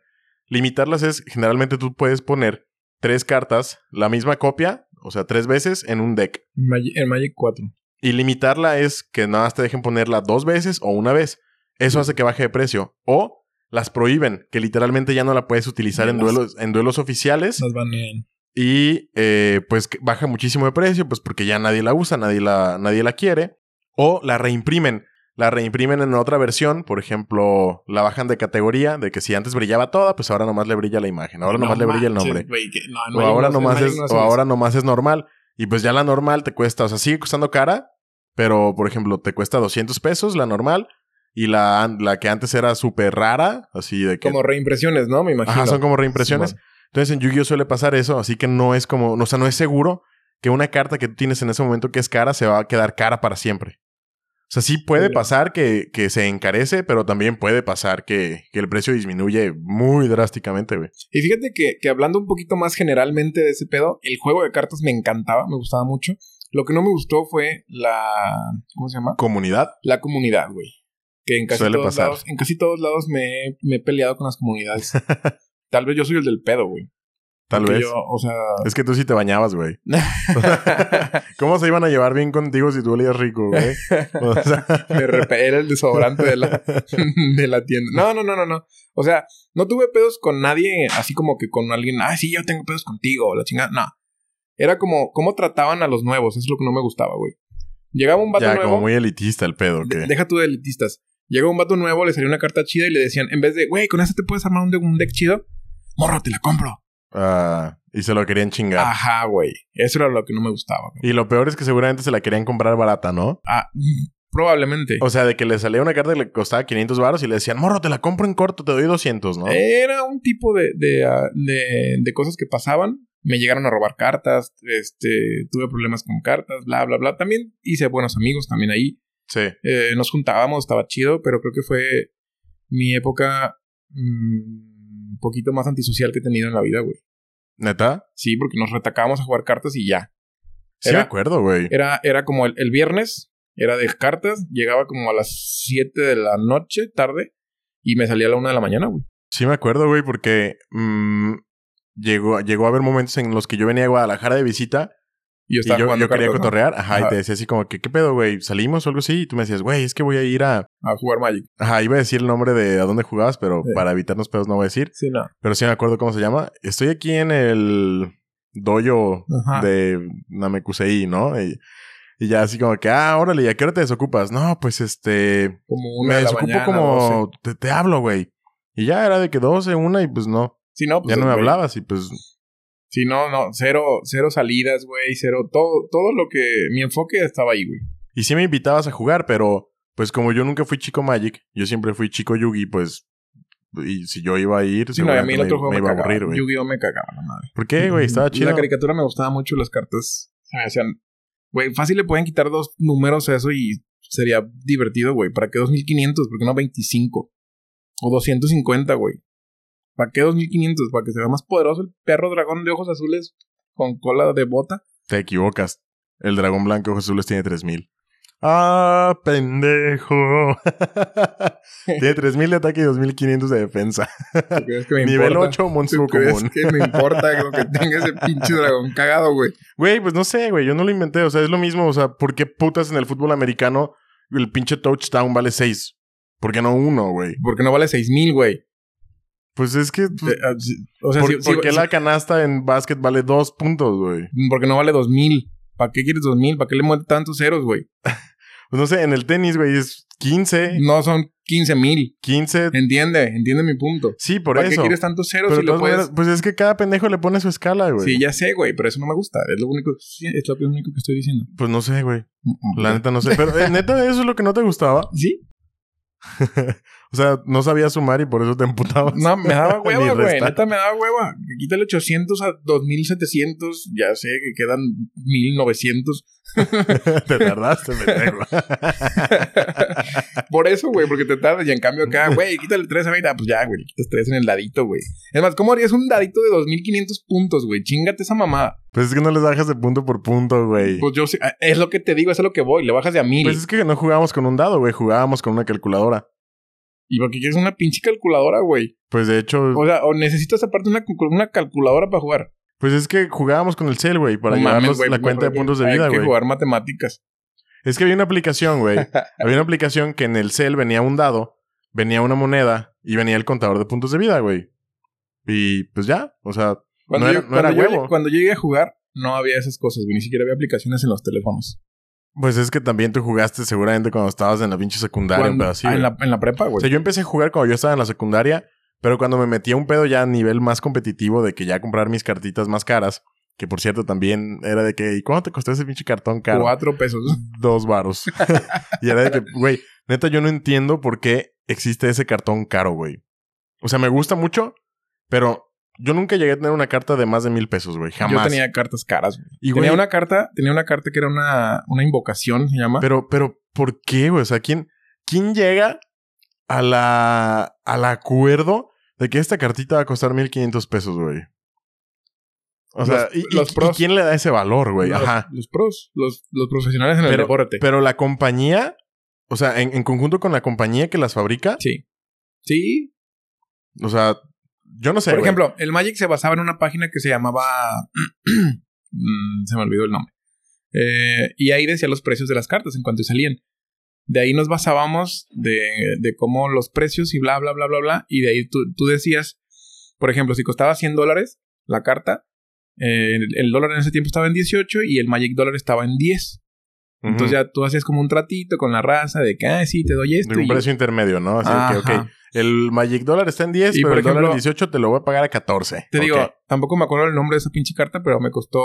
Limitarlas es, generalmente tú puedes poner tres cartas, la misma copia, o sea, tres veces en un deck. En Magic 4. Y limitarla es que nada más te dejen ponerla dos veces o una vez. Eso hace que baje de precio. O las prohíben, que literalmente ya no la puedes utilizar en duelos, en duelos oficiales. Las banean. Y eh, pues baja muchísimo de precio, pues porque ya nadie la usa, nadie la, nadie la quiere. O la reimprimen la reimprimen en otra versión, por ejemplo, la bajan de categoría, de que si antes brillaba toda, pues ahora nomás le brilla la imagen, ahora nomás le brilla el nombre. o ahora nomás es, o ahora nomás es normal. Y pues ya la normal te cuesta, o sea, sigue costando cara, pero por ejemplo, te cuesta 200 pesos la normal y la, la que antes era súper rara, así de que... Como reimpresiones, ¿no? Me imagino. Ajá, son como reimpresiones. Entonces en Yu-Gi-Oh suele pasar eso, así que no es como, o sea, no es seguro que una carta que tú tienes en ese momento que es cara se va a quedar cara para siempre. O sea, sí puede pasar que, que, se encarece, pero también puede pasar que, que el precio disminuye muy drásticamente, güey. Y fíjate que, que, hablando un poquito más generalmente de ese pedo, el juego de cartas me encantaba, me gustaba mucho. Lo que no me gustó fue la... ¿Cómo se llama? Comunidad. La comunidad, güey. Que en casi, todos lados, en casi todos lados me, me he peleado con las comunidades. <laughs> Tal vez yo soy el del pedo, güey. Tal vez. o sea... Es que tú sí te bañabas, güey. <laughs> <laughs> ¿Cómo se iban a llevar bien contigo si tú olías rico, güey? O <laughs> sea... Me era el desodorante de la, de la tienda. No, no, no, no, no. O sea, no tuve pedos con nadie así como que con alguien, ah, sí, yo tengo pedos contigo, la chingada. No. Era como cómo trataban a los nuevos, eso es lo que no me gustaba, güey. Llegaba un vato ya, nuevo. como muy elitista el pedo, ¿qué? deja tú de elitistas. Llegó un vato nuevo, le salió una carta chida y le decían, en vez de, güey, con esta te puedes armar un, un deck chido, morro, te la compro. Ah, y se lo querían chingar. Ajá, güey. Eso era lo que no me gustaba. Y lo peor es que seguramente se la querían comprar barata, ¿no? Ah, probablemente. O sea, de que le salía una carta que le costaba 500 baros y le decían, morro, te la compro en corto, te doy 200, ¿no? Era un tipo de, de, ah, de, de cosas que pasaban. Me llegaron a robar cartas, este, tuve problemas con cartas, bla, bla, bla. También hice buenos amigos también ahí. Sí. Eh, nos juntábamos, estaba chido, pero creo que fue mi época un poquito más antisocial que he tenido en la vida, güey. ¿Neta? Sí, porque nos retacábamos a jugar cartas y ya. Sí, me acuerdo, güey. Era, era como el, viernes, era de cartas, llegaba como a las 7 de la noche, tarde, y me salía a la 1 de la mañana, güey. Sí, me acuerdo, güey, porque mm, llegó, llegó a haber momentos en los que yo venía a Guadalajara de visita y yo, yo, quería cotorrear, ajá, y te decía así como que, ¿qué pedo, güey? ¿Salimos o algo así? Y tú me decías, güey, es que voy a ir a... A jugar Magic. Ajá, iba a decir el nombre de a dónde jugabas, pero para evitarnos pedos no voy a decir. Sí, no. Pero sí me acuerdo cómo se llama. Estoy aquí en el dojo de Namekusei, ¿no? Y, y, ya así como que, ah, órale, ¿y a qué hora te desocupas? No, pues este... Como una Me de la desocupo mañana, como... Te, te hablo, güey. Y ya era de que 12, una y pues no. Sí, no, pues, ya no me güey. hablabas y pues... Sí, no, no, cero, cero salidas, güey, cero, todo, todo lo que, mi enfoque estaba ahí, güey. Y sí me invitabas a jugar, pero pues como yo nunca fui chico Magic, yo siempre fui chico Yugi, pues y si yo iba a ir, Sí, no, y a mí el me, otro juego me me, iba a aburrir, güey. Yu-Gi-Oh me cagaba la madre. ¿Por qué, güey? Estaba chido. La caricatura me gustaba mucho, las cartas se me hacían, güey, fácil le pueden quitar dos números a eso y sería divertido, güey. ¿Para qué 2500? ¿Por qué no 25? O 250, güey. ¿Para qué 2500? Para que se vea más poderoso el perro dragón de ojos azules con cola de bota. Te equivocas. El dragón blanco ojos azules tiene 3000. Ah, pendejo. <laughs> tiene 3000 de ataque y 2500 de defensa. ¿Tú crees que me <laughs> Nivel importa? 8, monstruo ¿Tú crees común. que me importa lo que tenga ese pinche dragón cagado, güey? Güey, pues no sé, güey. Yo no lo inventé. O sea, es lo mismo. O sea, ¿por qué putas en el fútbol americano el pinche touchdown vale 6? ¿Por qué no uno, güey? Porque no vale 6000, güey. Pues es que... pues, ah, O sea, ¿por, qué la canasta en básquet vale 2 puntos, güey? porque no vale 2000. ¿Para qué quieres 2000? ¿Para qué le mueves tantos ceros, güey? <laughs> Pues no sé, en el tenis, güey, es 15, No son 15000. 15. Entiende, entiende mi punto. Sí, por ¿Para eso. qué quieres tantos ceros Pero si lo puedes...? pues es que cada pendejo le pone su escala, güey. Sí, ya sé, güey, pero eso no me gusta. Es lo único, sí, es lo único que estoy diciendo. Pues no sé, güey. La neta no sé. Pero eh, neta, eso es lo que no te gustaba. <laughs> ¿Sí? <laughs> O sea, no sabía sumar y por eso te emputabas. No, me daba <laughs> hueva, güey. Neta, me daba hueva. Quítale 800 a 2700. Ya sé que quedan 1900. <laughs> te tardaste, pendejo. <laughs> Por eso, güey, porque te tardas. Y en cambio acá, güey, quítale 3 a 20. Ah, pues ya, güey, le quitas 3 en el dadito, güey. Es más, ¿cómo harías un dadito de 2500 puntos, güey? Chingate esa mamada. pues es que no les bajas de punto por punto, güey. Pues yo sé, ah, es lo que te digo, es a lo que voy. Le bajas de a mil. Pues es que no jugábamos con un dado, güey. Jugábamos con una calculadora. ¿Y por qué quieres una pinche calculadora, güey? Pues de hecho, O sea, o necesitas aparte una, una calculadora para jugar. pues es que jugábamos con el cel, güey, para No llevarnos mames, la pues, cuenta de porque puntos de hay vida, que güey. jugar matemáticas. Es que había una aplicación, güey. <laughs> había una aplicación que en el cel venía un dado, venía una moneda y venía el contador de puntos de vida, güey. Y pues ya, o sea, Cuando, No yo, era- no era cuando yo- huevo. cuando llegué a jugar, no había esas cosas, güey. Ni siquiera había aplicaciones en los teléfonos. Pues es que también tú jugaste seguramente cuando estabas en la pinche secundaria, un Cuando- así, ah, en, la, en la prepa, O güey. sea, yo empecé a jugar cuando yo estaba en la secundaria, pero cuando me metí a un pedo ya a nivel más competitivo de que ya comprar mis cartitas más caras, que por cierto también era de que, ¿y cuánto te costó ese pinche cartón caro? Cuatro pesos. Dos varos. <laughs> y era de que, güey, neta, yo no entiendo por qué existe ese cartón caro, güey. O sea, me gusta mucho, pero yo nunca llegué a tener una carta de más de mil pesos, güey. Jamás. Yo tenía cartas caras, güey. Y, güey, Tenía una carta, tenía una carta que era una, una invocación, se llama. Pero, pero, ¿por qué, güey? O sea, ¿quién, quién llega a la, al acuerdo de que esta cartita va a costar 1500 pesos, güey? O sea, Los- ¿y, y- los y pros. quién le da ese valor, güey? los, Ajá. los pros, los, los profesionales en el deporte. pero la compañía, o sea, en, en conjunto con la compañía que las fabrica, sí. Sí. o sea, yo no sé. Por ejemplo, el Magic se basaba en una página que se llamaba. <clears throat> Mm, se me olvidó el nombre. Eh, y ahí decía los precios de las cartas en cuanto salían. De ahí nos basábamos de, de cómo los precios y bla, bla, bla, bla, bla. Y de ahí tú, tú decías, por ejemplo, si costaba 100 dólares la carta, eh, el, el dólar en ese tiempo estaba en 18 y el Magic dólar estaba en 10. Ujú. Entonces ya tú hacías como un tratito con la raza de que, ah, sí, te doy esto. De un precio intermedio, ¿no? Así de que, Ajá. ok, el Magic Dollar está en 10, Y, pero por el dólar ejemplo, en 18 te lo voy a pagar a 14. Te digo, tampoco me acuerdo el nombre de esa pinche carta, pero me costó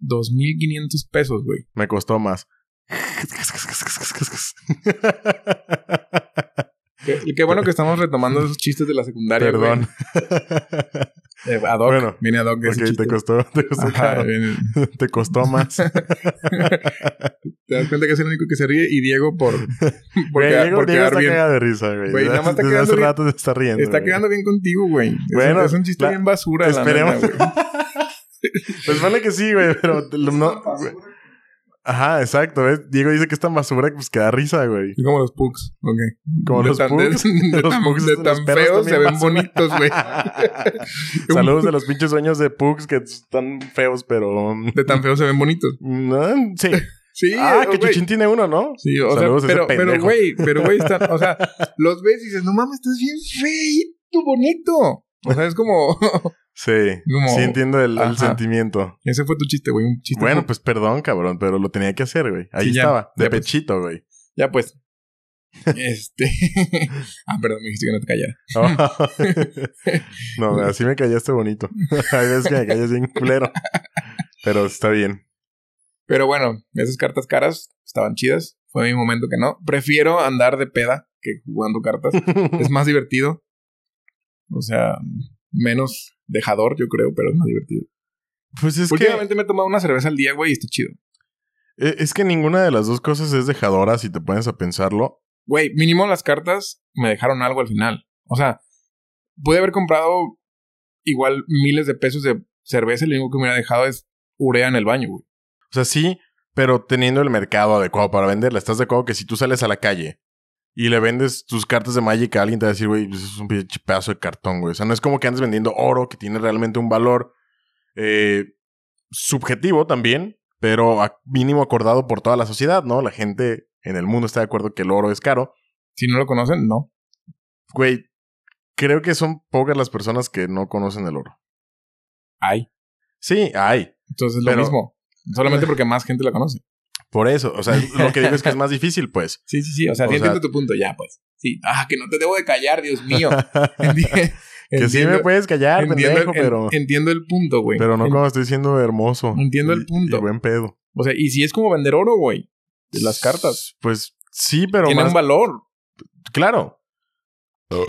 2.500 pesos, güey. Me costó más. Qué, qué bueno que estamos retomando esos chistes de la secundaria, Perdón. Eh, ad hoc. Bueno, Viene ad hoc ese Ok, chiste. te costó, te costó Ajá, caro. Te costó más. <laughs> Te das cuenta que es el único que se ríe y Diego por, <laughs> por, Güey, Diego, por Diego quedar está bien. de risa, güey. Güey, nada más está Desde quedando hace bien- rato se está riendo. Está güey. quedando bien contigo, güey. Bueno, es un chiste la- bien basura, la esperemos. güey. <laughs> Pues vale que sí, güey, pero <laughs> no... güey. Ajá, exacto. ¿ves? Diego dice que es tan basura que pues que da risa, güey. Como los pugs, ok. Como De los tan- de- pugs. De, Los tan, pugs de los tan feos se ven basura. bonitos, güey. Saludos de los pinches sueños de Pugs que están feos, pero... De tan feos se ven bonitos. No, sí. Sí, ah, que. Chuchín tiene uno, ¿no? Sí, o Saludos sea, pero, pero, güey, pero, güey, está- o sea, <laughs> los ves y dices, no mames, estás bien feito, bonito. O sea, es como, <laughs> Sí. Como- Sí entiendo el, sentimiento. ese fue tu chiste, güey, un chiste. Bueno, pues perdón, cabrón, pero lo tenía que hacer, güey. Ahí Sí, ya. estaba, de Ya, pues. pechito, güey. ya pues. <laughs> Este. ah, perdón, me dijiste que no te callara. no, así me callaste bonito. Hay veces que me callas bien culero. Pero está bien. Pero bueno, esas cartas caras estaban chidas. Fue mi momento que no. Prefiero andar de peda que jugando cartas. <laughs> es más divertido. O sea, menos dejador, yo creo, pero es más divertido. Pues es que, Últimamente me he tomado una cerveza al día, güey, y está chido. e- es que ninguna de las dos cosas es dejadora si te pones a pensarlo. Güey, mínimo las cartas me dejaron algo al final. O sea, pude haber comprado igual miles de pesos de cerveza y lo único que me hubiera dejado es urea en el baño, güey. O sea, sí, pero teniendo el mercado adecuado para venderla. ¿Estás de acuerdo que si tú sales a la calle y le vendes tus cartas de Magic a alguien, te va a decir, güey, pues es un pedazo de cartón, güey? O sea, no es como que andes vendiendo oro que tiene realmente un valor eh, subjetivo también, pero a- mínimo acordado por toda la sociedad, ¿no? La gente en el mundo está de acuerdo que el oro es caro. Si no lo conocen, no. Güey, creo que son pocas las personas que no conocen el oro. Hay. Sí, hay. Entonces es lo Pero- mismo. Solamente porque más gente la conoce. Por eso. O sea, lo que digo es que es más difícil, pues. <laughs> Sí, sí, sí. O sea, O sea- entiendo tu punto. Ya, pues. Sí. Ah, que no te debo de callar, Dios mío. <laughs> Que sí me puedes callar, entiendo, pendejo, pero... entiendo el punto, güey. Pero no como estoy siendo hermoso. Entiendo el punto. Y buen pedo. O sea, y si es como vender oro, güey. De las cartas. Pues sí, pero Tiene más... un valor. Claro. <laughs>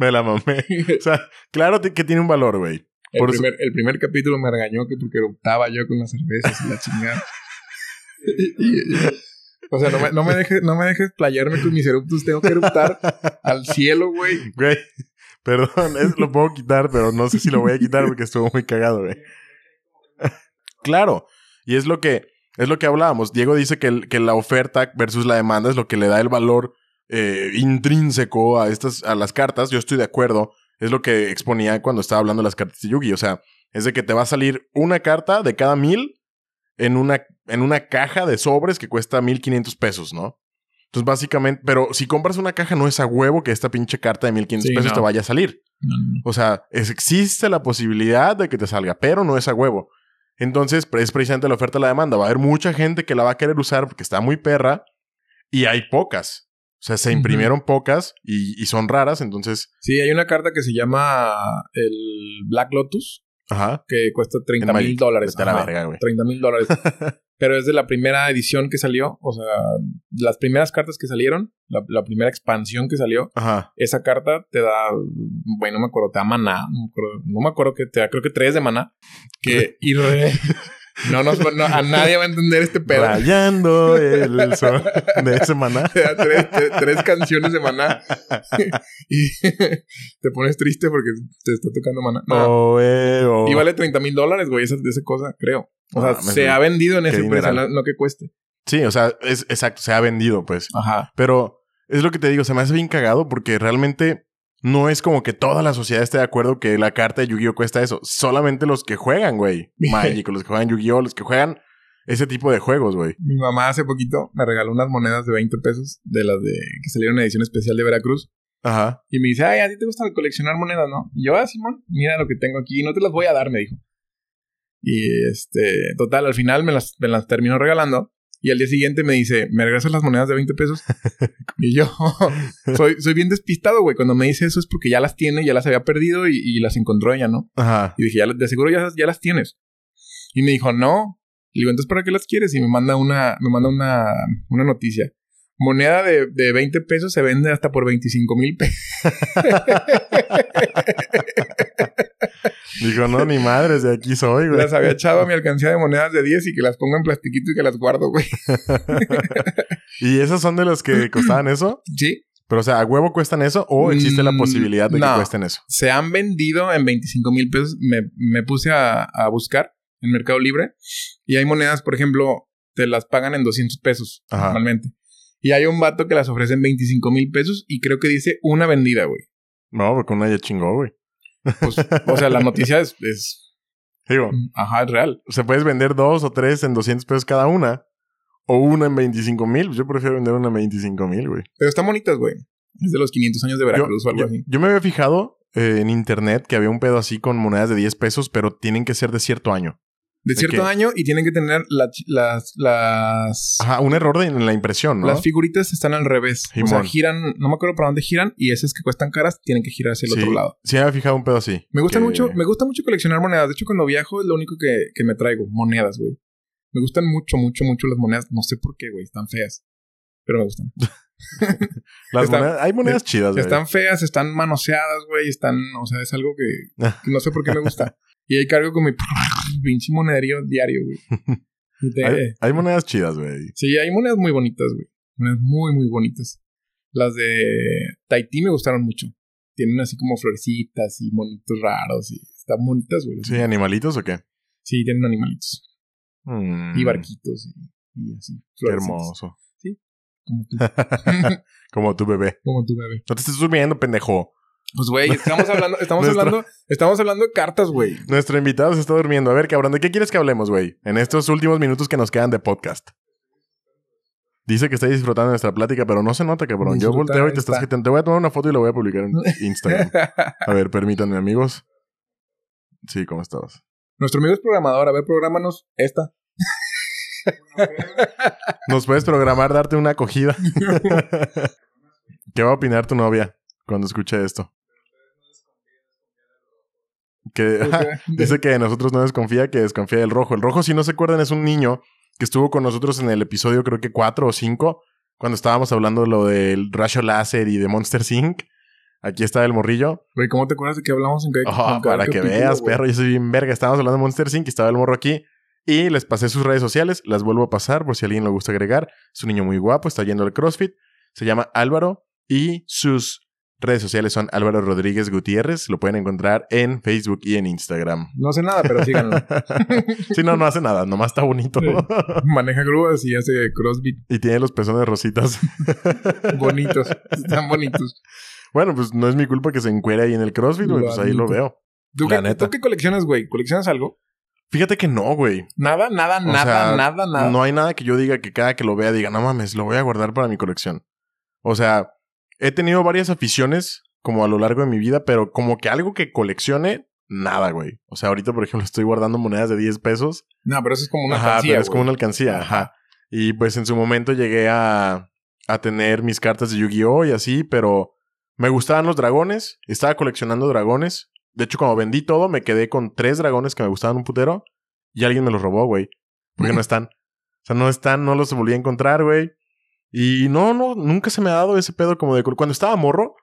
me la mamé. O sea, claro que tiene un valor, güey. El, Por primer, el primer capítulo me regañó que porque eruptaba yo con las cervezas y la chingada. <laughs> O sea, no me, no me dejes, no me dejes playarme con mis eruptos. Tengo que eruptar al cielo, güey. Güey, perdón, es- lo puedo quitar, pero no sé si lo voy a quitar porque estuvo muy cagado, güey. claro, y es lo que es lo que hablábamos. Diego dice que, el- que la oferta versus la demanda es lo que le da el valor eh, intrínseco a estas a las cartas. Yo estoy de acuerdo. Es lo que exponía cuando estaba hablando de las cartas de Yugi. O sea, es de que te va a salir una carta de cada mil en una, en una caja de sobres que cuesta 1500 pesos, ¿no? Entonces, básicamente, pero si compras una caja, no es a huevo que esta pinche carta de 1500 Sí, pesos no. te vaya a salir. No, no, no. O sea, es- existe la posibilidad de que te salga, pero no es a huevo. Entonces, es precisamente la oferta y la demanda. Va a haber mucha gente que la va a querer usar porque está muy perra y hay pocas. O sea, se imprimieron pocas y, y son raras, entonces, Sí, hay una carta que se llama el Black Lotus, ajá. que cuesta 30 En mil dólares. Vete a la Ajá, verga, güey. 30 mil dólares. <laughs> Pero es de la primera edición que salió. O sea, las primeras cartas que salieron, la, la primera expansión que salió, Ajá. esa carta te da, bueno, no me acuerdo, te da maná. No me acuerdo, no me acuerdo que te da, creo que tres de maná. Que, <laughs> y re- no, nos, no, a nadie va a entender este pedo. Rayando el sol de da <laughs> tres, te- tres canciones de maná. <laughs> y te pones triste porque te está tocando maná. No, Oh, eh, oh. Y vale 30 mil dólares, güey, esa, esa cosa, creo. O sea, Ah, se ha vendido en qué ese precio, no que cueste. Sí, o sea, es exacto, se ha vendido, pues. Ajá. Pero es lo que te digo, se me hace bien cagado porque realmente no es como que toda la sociedad esté de acuerdo que la carta de Yu-Gi-Oh cuesta eso. Solamente los que juegan, güey. <laughs> Magic, los que juegan Yu-Gi-Oh, los que juegan ese tipo de juegos, güey. Mi mamá hace poquito me regaló unas monedas de 20 pesos de las de que salieron en edición especial de Veracruz. Ajá. Y me dice, ay, a ti te gusta coleccionar monedas, ¿no? Y yo, ah, Simón, mira lo que tengo aquí, no te las voy a dar, me dijo. Y este, total, al final me las, me las terminó regalando. Y al día siguiente me dice, ¿me regresas las monedas de 20 pesos? <laughs> y yo, <laughs> soy, soy bien despistado, güey. Cuando me dice eso es porque ya las tiene, ya las había perdido y, y las encontró ella, ¿no? Ajá. Y dije, ya, de seguro ya, ya las tienes. Y me dijo, no. Y digo, entonces, ¿para qué las quieres? Y me manda una, me manda una, una noticia. Moneda de, de 20 pesos se vende hasta por 25 mil pesos. <laughs> Dijo, no, ni madres, de aquí soy, güey. Las había echado a mi alcancía de monedas de 10 y que las pongo en plastiquito y que las guardo, güey. <laughs> ¿Y esos son de los que costaban eso? Sí. Pero, o sea, ¿a huevo cuestan eso o existe la Mm, posibilidad de que cuesten eso? Se han vendido en 25 mil pesos. Me, me puse a, a buscar en Mercado Libre. Y hay monedas, por ejemplo, te las pagan en 200 pesos Ajá. normalmente. Y hay un vato que las ofrece en 25 mil pesos y creo que dice una vendida, güey. No, porque una ya chingó, güey. Pues, o sea, la noticia es, es- Digo, Ajá, es real. o sea, puedes vender dos o tres en 200 pesos cada una. O una en 25 mil. Yo prefiero vender una en 25 mil, güey. Pero están bonitas, güey. Es de los 500 años de Veracruz o algo yo, así. yo me había fijado eh, en internet que había un pedo así con monedas de 10 pesos, pero tienen que ser de cierto año. De ¿de cierto año y tienen que tener la- las, las, Ajá, un error de, en la impresión, ¿no? las figuritas están al revés. O sea, giran, no me acuerdo para dónde giran y esas que cuestan caras tienen que girar hacia el sí, otro lado. Sí, me había fijado un pedo así. Me gusta que- mucho, me gusta mucho coleccionar monedas. De hecho, cuando viajo es lo único que, que me traigo, monedas, güey. Me gustan mucho, mucho, mucho las monedas. No sé por qué, güey. Están feas. Pero me gustan. <laughs> Las están- monedas- hay monedas chidas, güey. Están feas, están manoseadas, güey. Están, o sea, es algo que, <laughs> que no sé por qué me gusta. Y ahí cargo con mi <laughs> pinche monederío diario, güey. Hay, hay monedas chidas, güey. Sí, hay monedas muy bonitas, güey. Monedas muy, muy bonitas. Las de Tahití me gustaron mucho. Tienen así como florecitas y monitos raros y están bonitas, güey. Sí, animalitos o qué? Sí, tienen animalitos. Mm, Y barquitos y, y así. Qué hermoso. Como tú. <laughs> Como tu bebé. como tu bebé. No te estés durmiendo, pendejo. Pues, güey, estamos hablando, estamos Nuestro- hablando, estamos hablando de cartas, güey. Nuestro invitado se está durmiendo. A ver, cabrón, ¿de qué quieres que hablemos, güey? En estos últimos minutos que nos quedan de podcast. Dice que está disfrutando de nuestra plática, pero no se nota, cabrón. Yo volteo y te está. estás quitando. Te voy a tomar una foto y la voy a publicar en <laughs> Instagram. A ver, permítanme, amigos. Sí, ¿cómo estabas? Nuestro amigo es programador. A ver, programanos esta. Nos puedes programar darte una acogida. <laughs> <laughs> ¿Qué va a opinar tu novia cuando escuche esto? Que <laughs> <laughs> dice que de nosotros no desconfía, que desconfía del rojo. El rojo, si no se acuerdan, es un niño que estuvo con nosotros en el episodio, creo que cuatro o cinco, cuando estábamos hablando de lo del rayo láser y de Monster Inc. Aquí está el morrillo. Güey, ¿cómo te acuerdas de que hablamos en qué? Oh, para que veas, perro. Yo soy bien verga. Estábamos hablando de Monster Inc. y estaba el morro aquí. Y les pasé sus redes sociales. Las vuelvo a pasar por si a alguien le gusta agregar. Es un niño muy guapo. Está yendo al CrossFit. Se llama Álvaro. Y sus redes sociales son Álvaro Rodríguez Gutiérrez. Lo pueden encontrar en Facebook y en Instagram. No sé nada, pero síganlo. <laughs> sí, no, no hace nada. Nomás está bonito. Sí. Maneja grúas y hace crossfit y tiene los pezones rositas. <laughs> bonitos. Están bonitos. bueno, pues no es mi culpa que se encuere ahí en el CrossFit, güey. Pues ahí lo veo. ¿Tú, La qué, neta. ¿Tú qué coleccionas, güey? ¿Coleccionas algo? Fíjate que no, güey. Nada, nada, O nada, sea, nada, nada. No hay nada que yo diga que cada que lo vea diga, no mames, lo voy a guardar para mi colección. O sea, he tenido varias aficiones como a lo largo de mi vida, pero como que algo que coleccione, nada, güey. O sea, ahorita, por ejemplo, <laughs> estoy guardando monedas de 10 pesos. No, pero eso es como una ajá, alcancía, pero es como una alcancía, ajá. Y pues en su momento llegué a, a tener mis cartas de Yu-Gi-Oh! y así, pero me gustaban los dragones. Estaba coleccionando dragones. De hecho, cuando vendí todo, me quedé con tres dragones que me gustaban un putero. Y alguien me los robó, güey. Porque no <laughs> están. O sea, no están, no los volví a encontrar, güey. Y no, no, nunca se me ha dado ese pedo como de... Cuando estaba morro,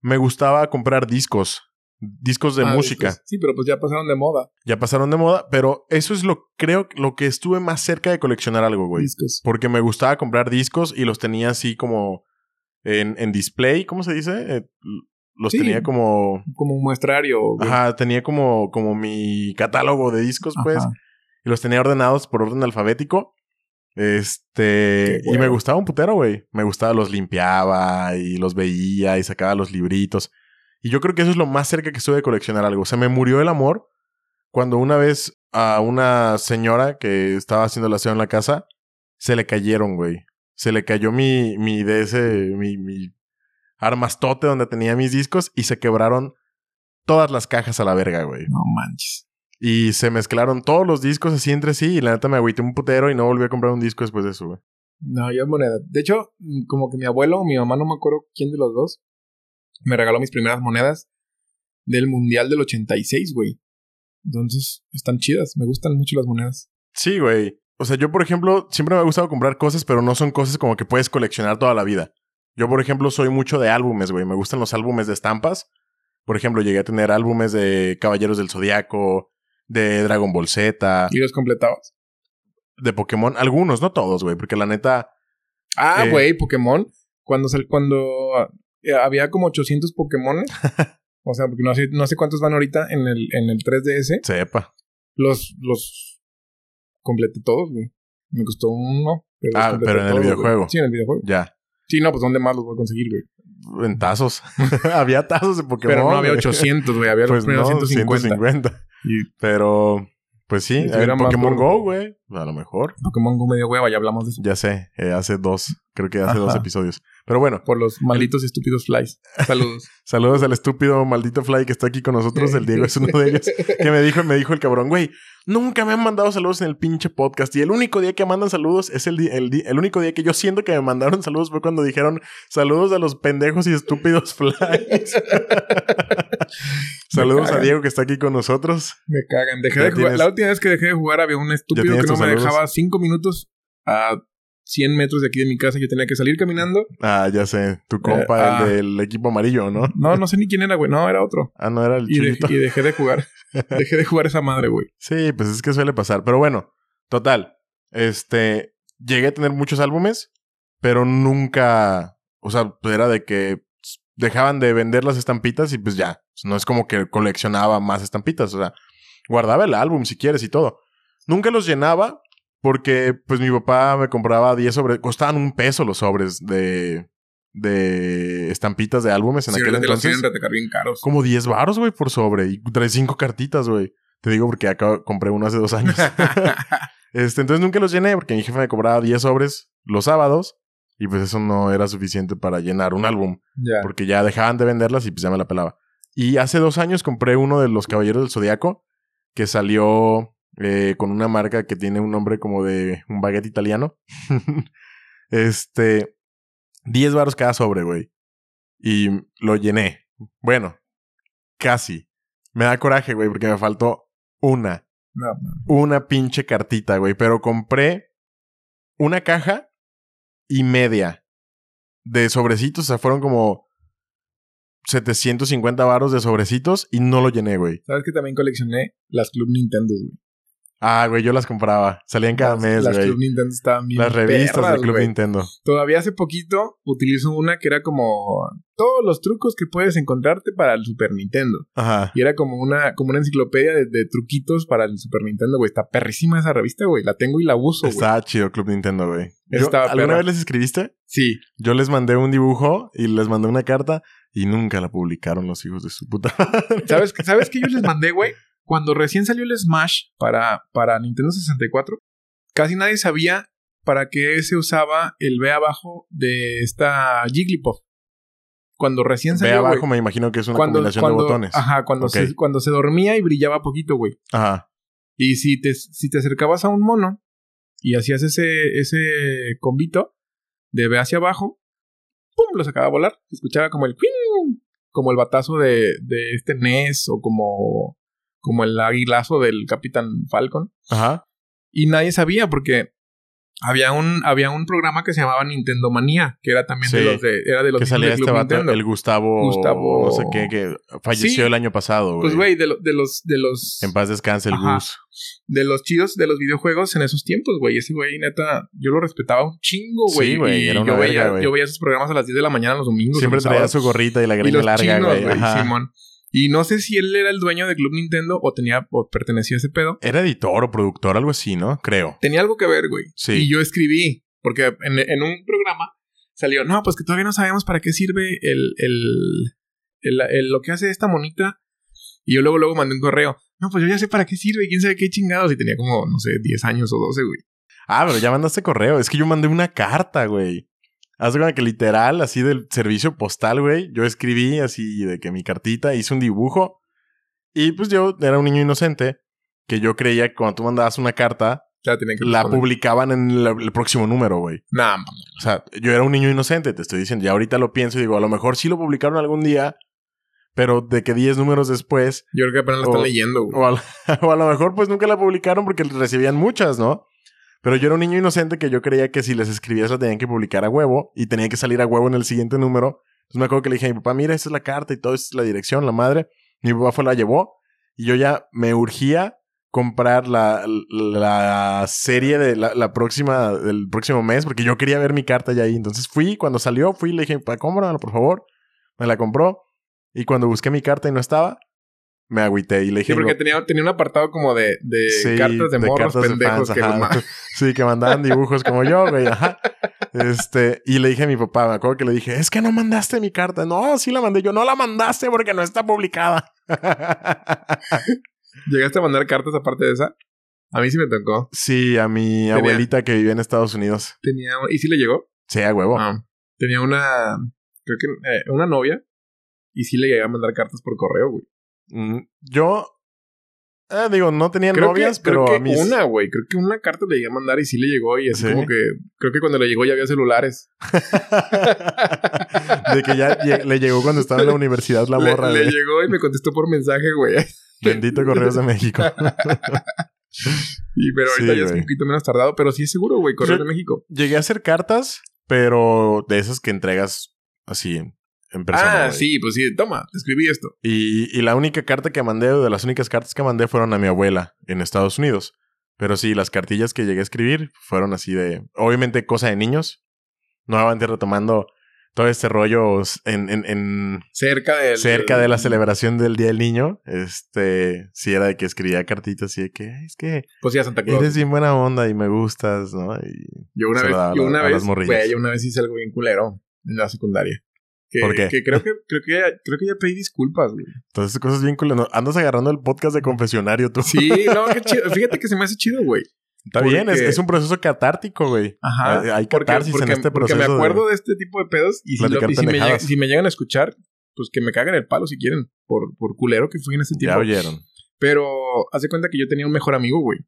me gustaba comprar discos. Discos de Ah, música. discos. Sí, pero pues ya pasaron de moda. Ya pasaron de moda, pero eso es lo, creo, lo que estuve más cerca de coleccionar algo, güey. Discos. Porque me gustaba comprar discos y los tenía así como en, en display, ¿cómo se dice? Eh, los Sí. tenía como... Como un muestrario. güey. Ajá, tenía como, como mi catálogo de discos, pues. Ajá. Y los tenía ordenados por orden alfabético. Este... Y me gustaba un putero, güey. Me gustaba, los limpiaba y los veía y sacaba los libritos. Y yo creo que eso es lo más cerca que estuve de coleccionar algo. Se me murió el amor cuando una vez a una señora que estaba haciendo la aseo en la casa, se le cayeron, güey. Se le cayó mi, mi de ese, mi, mi armastote donde tenía mis discos y se quebraron todas las cajas a la verga, güey. No manches. Y se mezclaron todos los discos así entre sí y la neta me agüité un putero y no volví a comprar un disco después de eso, güey. No, yo es moneda. De hecho, mm, como que mi abuelo o mi mamá, no me acuerdo quién de los dos, me regaló mis primeras monedas del Mundial del 86, güey. Entonces, están chidas. Me gustan mucho las monedas. Sí, güey. O sea, yo, por ejemplo, siempre me ha gustado comprar cosas, pero no son cosas como que puedes coleccionar toda la vida. Yo, por ejemplo, soy mucho de álbumes, güey. Me gustan los álbumes de estampas. Por ejemplo, llegué a tener álbumes de Caballeros del Zodiaco, de Dragon Ball Z, ¿Y los completabas? de Pokémon. Algunos, no todos, güey, porque la neta. Ah, Eh. güey, Pokémon. Cuando, sal- cuando eh, había como 800 Pokémon. <laughs> o sea, porque no sé, no sé cuántos van ahorita en el, en el 3DS. Sepa. Los, los completé todos, güey. Me costó uno. Pero los Ah, pero en el todos, videojuego. Sí, en el videojuego. Ya. Sí, no, pues ¿dónde más los voy a conseguir, güey? En tazos. <laughs> había tazos de Pokémon. Pero no había güey. 800, güey. Había los Pues primeros no, 150. 150. Y Pero, pues sí, Si tuviera más Pokémon Go, güey. A lo mejor. Pokémon Go medio hueva, ya hablamos de eso. Ya sé, eh, hace dos, creo que hace dos episodios. Pero bueno, Por los malditos y estúpidos flies. Saludos. <laughs> saludos al estúpido maldito Fly que está aquí con nosotros. El Diego es uno de ellos. Que me dijo, me dijo el cabrón, güey, nunca me han mandado saludos en el pinche podcast. Y el único día que mandan saludos es el, el, el único día que yo siento que me mandaron saludos fue cuando dijeron saludos a los pendejos y estúpidos Flies. <laughs> <laughs> saludos a. Diego que está aquí con nosotros. Me cagan. Dejé de jugar. La última vez que dejé de jugar había un estúpido que no me saludos. dejaba cinco minutos a 100 metros de aquí de mi casa. Yo tenía que salir caminando. Ah, ya sé, tu compa, Eh, ah. el del equipo amarillo, ¿no? No, no sé ni quién era, güey. No, era otro. Ah, no era el Y, de- y dejé de jugar. <laughs> dejé de jugar esa madre, güey. Sí, pues es que suele pasar. Pero bueno, total. Este, llegué a tener muchos álbumes, pero nunca, o sea, pues era de que dejaban de vender las estampitas y pues ya. No es como que coleccionaba más estampitas, o sea, guardaba el álbum si quieres y todo. Nunca los llenaba porque pues mi papá me compraba 10 sobres, costaban un peso los sobres de, de estampitas de álbumes en Sí, aquel los entonces. retacar bien caros. Como 10 baros, güey, por sobre. Y trae cinco cartitas, güey. Te digo porque acá compré uno hace dos años. <laughs> este, entonces nunca los llené porque mi jefe me cobraba 10 sobres los sábados. Y pues eso no era suficiente para llenar un álbum. Porque ya dejaban de venderlas y pues ya me la pelaba. Y hace dos años compré uno de los Caballeros del Zodiaco. Que salió eh, con una marca que tiene un nombre como de un baguette italiano. <laughs> este. 10 baros cada sobre, güey. Y lo llené. Bueno, casi. Me da coraje, güey, porque me faltó una. No. Una pinche cartita, güey. Pero compré una caja y media de sobrecitos, o sea, fueron como 750 varos de sobrecitos y no lo llené, güey. ¿Sabes que también coleccioné las Club Nintendo, güey? Ah, güey, yo las compraba. Salían cada Las- mes, Las güey. Club Nintendo estaban bien Las revistas perras, de Club güey. Nintendo. Todavía hace poquito utilizo una que era como todos los trucos que puedes encontrarte para el Super Nintendo. Ajá. Y era como una, como una enciclopedia de, de truquitos para el Super Nintendo, güey. Está perrísima esa revista, güey. La tengo y la uso, güey. Estaba chido Club Nintendo, güey. Yo- ¿Alguna perra. vez les escribiste? Sí. Yo les mandé un dibujo y les mandé una carta y nunca la publicaron los hijos de su puta. <laughs> ¿Sabes, ¿Sabes qué yo les mandé, güey? Cuando recién salió el Smash para, para Nintendo 64, casi nadie sabía para qué se usaba el B abajo de esta Jigglypuff. Cuando recién salió, abajo, güey. me imagino que es una Cuando, combinación cuando- de botones. Ajá, cuando, se, cuando se dormía y brillaba poquito, güey. Ajá. Y si te, si te acercabas a un mono y hacías ese, ese combito de B hacia abajo, ¡pum! lo sacaba a volar. Se escuchaba como el ¡cuing! como el batazo de, de este NES o como, como el aguilazo del Capitán Falcon. Ajá. Y nadie sabía porque había un, había un programa que se llamaba Nintendo Manía, que era también de los de, era de los Que salía de este vato, Nintendo. el Gustavo. Gustavo- No sé qué, que falleció Sí. el año pasado, güey. Pues güey, de, lo- de los, de los, En paz descanse el Ajá. Gus. de los chidos de los videojuegos en esos tiempos, güey. Ese güey, neta, yo lo respetaba un chingo, güey. Sí, güey, Y era una yo, veía, verga, yo veía sus programas a las 10 de la mañana los domingos. Siempre traía su gorrita y la greña larga, güey. Simón. Y no sé si él era el dueño de Club Nintendo o tenía o pertenecía a ese pedo. Era editor o productor, algo así, ¿no? Creo. Tenía algo que ver, güey. Sí. Y yo escribí, porque en, en un programa salió, no, pues que todavía no sabemos para qué sirve el, el, el- el- lo que hace esta monita. Y yo luego, luego mandé un correo. No, pues yo ya sé para qué sirve, quién sabe qué chingados. Y tenía como, no sé, 10 años o 12, güey. Ah, pero ya mandaste correo. Es que yo mandé una carta, güey. Haz de cuenta que literal, así del servicio postal, güey. Yo escribí así de que mi cartita, hice un dibujo. Y pues yo era un niño inocente que yo creía que cuando tú mandabas una carta, Ya que la responder. publicaban en la- el próximo número, güey. Nah. O sea, yo era un niño inocente, te estoy diciendo. Ya ahorita lo pienso y digo, a lo mejor sí lo publicaron algún día, pero de que 10 números después, Yo creo que apenas la están leyendo, güey. o <laughs> o a lo mejor pues nunca la publicaron porque recibían muchas, ¿no? Pero yo era un niño inocente que yo creía que si les escribías la tenían que publicar a huevo y tenía que salir a huevo en el siguiente número. Entonces me acuerdo que le dije a mi papá, mira, esta es la carta y todo, esta es la dirección, la madre. Mi papá fue, la llevó y yo ya me urgía comprar la, la serie de la, la próxima, del próximo mes porque yo quería ver mi carta ya ahí. Entonces fui, cuando salió, fui y le dije, papá, cómpramela, por favor. Me la compró y cuando busqué mi carta y no estaba, me agüité y le dije, Sí, porque tenía, tenía un apartado como de, de Sí, cartas de, morros cartas de pendejos fans, que <laughs> Sí, que mandaban dibujos como yo, güey. Ajá. Este, y le dije a mi papá, me acuerdo que le dije, es que no mandaste mi carta. No, sí la mandé. Yo no la mandaste porque no está publicada. <laughs> ¿Llegaste a mandar cartas aparte de esa? A mí sí me tocó. sí, a mi Tenía- abuelita que vivía en Estados Unidos. Tenía... ¿Y sí le llegó? Sí, a huevo. Ah, tenía una... Creo que... eh, una novia. Y sí le llegué a mandar cartas por correo, güey. Mm, Yo, eh, digo, no tenía Creo novias, que, pero creo a que mí una, güey. Creo que una carta le llegué a mandar y sí le llegó. Y así ¿Sí? como que... Creo que cuando le llegó ya había celulares. <laughs> de que ya le llegó cuando estaba en la universidad la Le- morra. le, llegó y me contestó por mensaje, güey. Bendito Correos de México. <laughs> Y pero ahorita Sí, ya es un poquito menos tardado. Pero sí es seguro, güey. Correo Yo- de México. Llegué a hacer cartas, pero de esas que entregas así en persona. ah, güey. sí. Pues sí. Toma. Escribí esto. Y, y la única carta que mandé, o de las únicas cartas que mandé, fueron a mi abuela en Estados Unidos. Pero sí, las cartillas que llegué a escribir fueron así de. Obviamente, cosa de niños. Nuevamente retomando todo este rollo en, en, en- Cerca del... cerca de la celebración del Día del Niño. Este. Sí, era de que escribía cartitas así de que "Ay, es que Pues sí, a Santa Claus. eres bien buena onda y me gustas, ¿no? Y Yo una vez, yo una vez, güey, yo una vez hice algo bien culero en la secundaria. Que, ¿Por qué? Que creo que, creo que, ya- creo que ya pedí disculpas, güey. Entonces, cosas bien culeras. Andas agarrando el podcast de confesionario tú. Sí, no, qué chido. Fíjate que se me hace chido, güey. Está bien, es, porque- es un proceso catártico, güey. Ajá. Hay- Hay Porque, catarsis porque, en este porque proceso. me acuerdo de- de... este tipo de pedos y si, lo- platicar y si me, llegan, si me llegan a escuchar, pues que me caguen el palo si quieren. Por, por culero que fui en ese Ya tiempo. oyeron. Pero hace cuenta que yo tenía un mejor amigo, güey.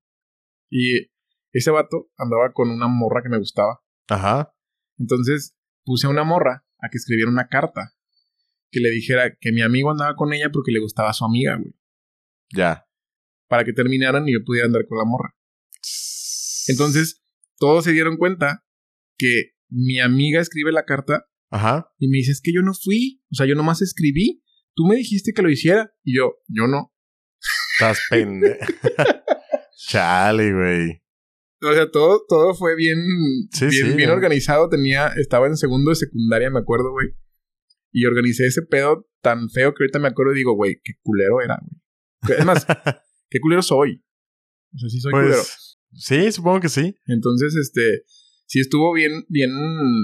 Y ese vato andaba con una morra que me gustaba. Ajá. Entonces puse a una morra a que escribiera una carta que le dijera que mi amigo andaba con ella porque le gustaba a su amiga, güey. Ya. Para que terminaran y yo pudiera andar con la morra. Entonces, todos se dieron cuenta que mi amiga escribe la carta Ajá. Y me dice, es que yo no fui. O sea, yo nomás escribí. Tú me dijiste que lo hiciera. Y yo, yo no. Estás pende. <laughs> Chale, güey. O sea, todo, todo fue bien, Sí, bien, sí, bien ¿eh? organizado. Tenía, estaba en segundo de secundaria, me acuerdo, güey. Y organicé ese pedo tan feo que ahorita me acuerdo y digo, güey, qué culero era, güey. Es más, <laughs> qué culero soy. O sea, sí soy culero. Pues sí, supongo que sí. Entonces, este, sí estuvo bien, bien,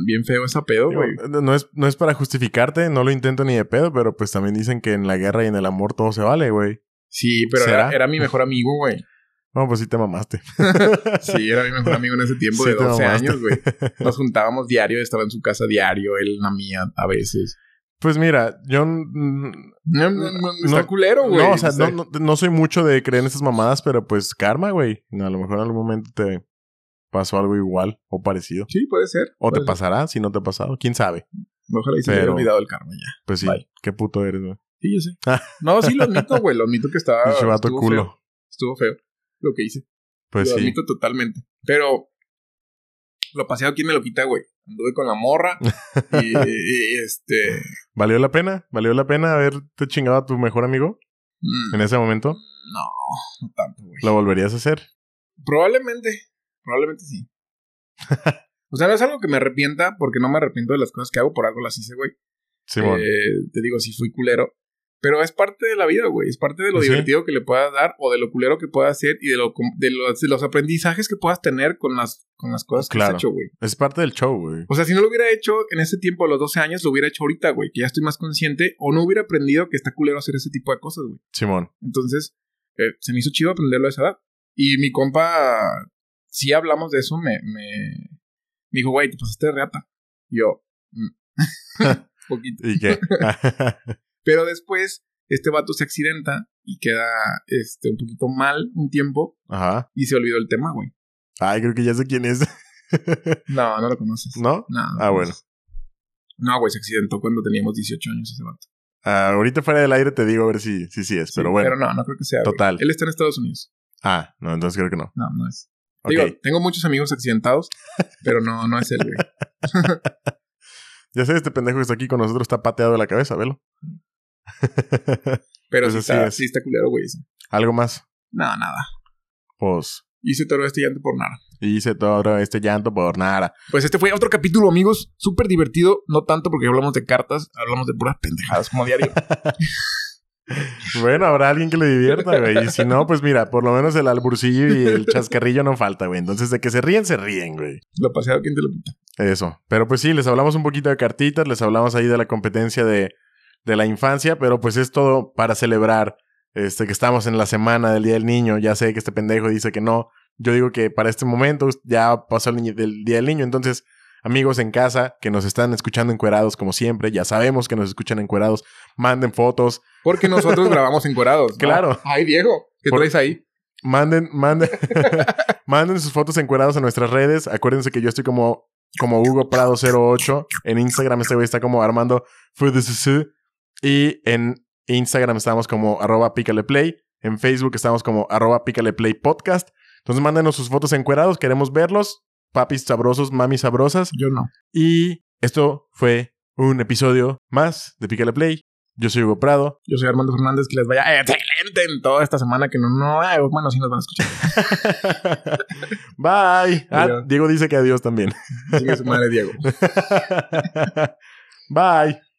bien feo ese pedo, güey. no, es, no es para justificarte, no lo intento ni de pedo, pero pues también dicen que en la guerra y en el amor todo se vale, güey. Sí, pero era, era mi mejor amigo, güey. No, pues sí te mamaste. <laughs> Sí, era mi mejor amigo en ese tiempo Sí de te 12 mamaste. años, güey. <laughs> Nos juntábamos diario, estaba en su casa diario, él en la mía a veces. Pues mira, yo No, no, no, está culero, güey. no, o sea, sea, no, soy mucho de creer en esas mamadas, pero pues karma, güey. A lo mejor en algún momento te pasó algo igual o parecido. Sí, puede ser. O te ser. pasará si no te ha pasado. ¿Quién sabe? Ojalá y se me haya Pero- olvidado el karma ya. Pues sí, Bye. qué puto eres, güey. Sí, yo sé. <laughs> No, sí, lo admito, güey. Lo admito que estaba. Estuvo culo. Feo. Estuvo feo lo que hice. Pues lo sí. admito totalmente. Pero lo paseado, ¿quién me lo quita, güey? Anduve con la morra y, <laughs> y, este. ¿Valió la pena? ¿Valió la pena haberte chingado a tu mejor amigo mm, en ese momento? No, no tanto, güey. ¿Lo volverías a hacer? Probablemente. Probablemente sí. <laughs> o sea, no es algo que me arrepienta, porque no me arrepiento de las cosas que hago, por algo las hice, güey. Simón. Eh, te digo, sí fui culero. Pero es parte de la vida, güey. Es parte de lo Sí. divertido que le puedas dar o de lo culero que puedas hacer y de, lo, de, los, de los aprendizajes que puedas tener con las, con las cosas que has hecho, güey. Es parte del show, güey. O sea, si no lo hubiera hecho en ese tiempo, a los 12 años, lo hubiera hecho ahorita, güey. Que ya estoy más consciente. O no hubiera aprendido que está culero hacer ese tipo de cosas, güey. Simón. Entonces, eh, se me hizo chido aprenderlo a esa edad. Y mi compa, si hablamos de eso, me, me, me dijo, güey, te pasaste de reata. Y yo, "Mm". <laughs> <laughs> poquito. ¿Y qué? <laughs> Pero después, este vato se accidenta y queda este, un poquito mal un tiempo Ajá. y se olvidó el tema, güey. Ay, creo que ya sé quién es. <laughs> No, no lo conoces. ¿No? No, no Ah, bueno. No, güey, se accidentó cuando teníamos 18 años ese vato. Ah, ahorita fuera del aire te digo a ver si, si sí es, pero Sí, bueno. Pero no, no creo que sea. güey. Total. Él está en Estados Unidos. Ah, no, entonces creo que no. No, no es. Ok. Digo, tengo muchos amigos accidentados, <laughs> pero no, no es él, güey. <laughs> Ya sé, este pendejo que está aquí con nosotros está pateado de la cabeza, velo. <laughs> Pero Pues sí, está, es. sí está culero, güey. eso. Algo más. No, nada. Pues. Hice todo este llanto por nada. Hice todo este llanto por nada. Pues este fue otro capítulo, amigos. Súper divertido. No tanto porque hablamos de cartas, hablamos de puras pendejadas como diario. <laughs> Bueno, habrá alguien que le divierta, güey. Y si no, <laughs> pues mira, por lo menos el alburcillo y el chascarrillo no falta, güey. Entonces, de que se ríen, se ríen, güey. Lo paseado, ¿quién te lo quita? Eso. Pero pues sí, les hablamos un poquito de cartitas, les hablamos ahí de la competencia de, de la infancia, pero pues es todo para celebrar este, que estamos en la semana del Día del Niño. Ya sé que este pendejo dice que no. Yo digo que para este momento ya pasó el, Día del Niño. Entonces, amigos en casa que nos están escuchando encuerados como siempre, ya sabemos que nos escuchan encuerados, manden fotos, Porque nosotros <laughs> grabamos encuerados. ¿no? Claro. Ay, Diego, ¿qué Por- traes ahí? Manden, manden, <laughs> <laughs> manden sus fotos encuerados a nuestras redes. Acuérdense que yo estoy como, como Hugo Prado 08. En Instagram este güey está como Armando FUDSS. Y en Instagram estamos como arroba pícale play. En Facebook estamos como arroba pícale play podcast. Entonces mándenos sus fotos encuerados. Queremos verlos. Papis sabrosos, mamis sabrosas. Yo no. Y esto fue un episodio más de Pícale Play. Yo soy Hugo Prado. Yo soy Armando Fernández, que les vaya excelente en toda esta semana que no, no, ay, bueno, sí nos van a escuchar. <laughs> Bye. Ah. Diego dice que adiós también. Sigue su madre, Diego. <laughs> Bye.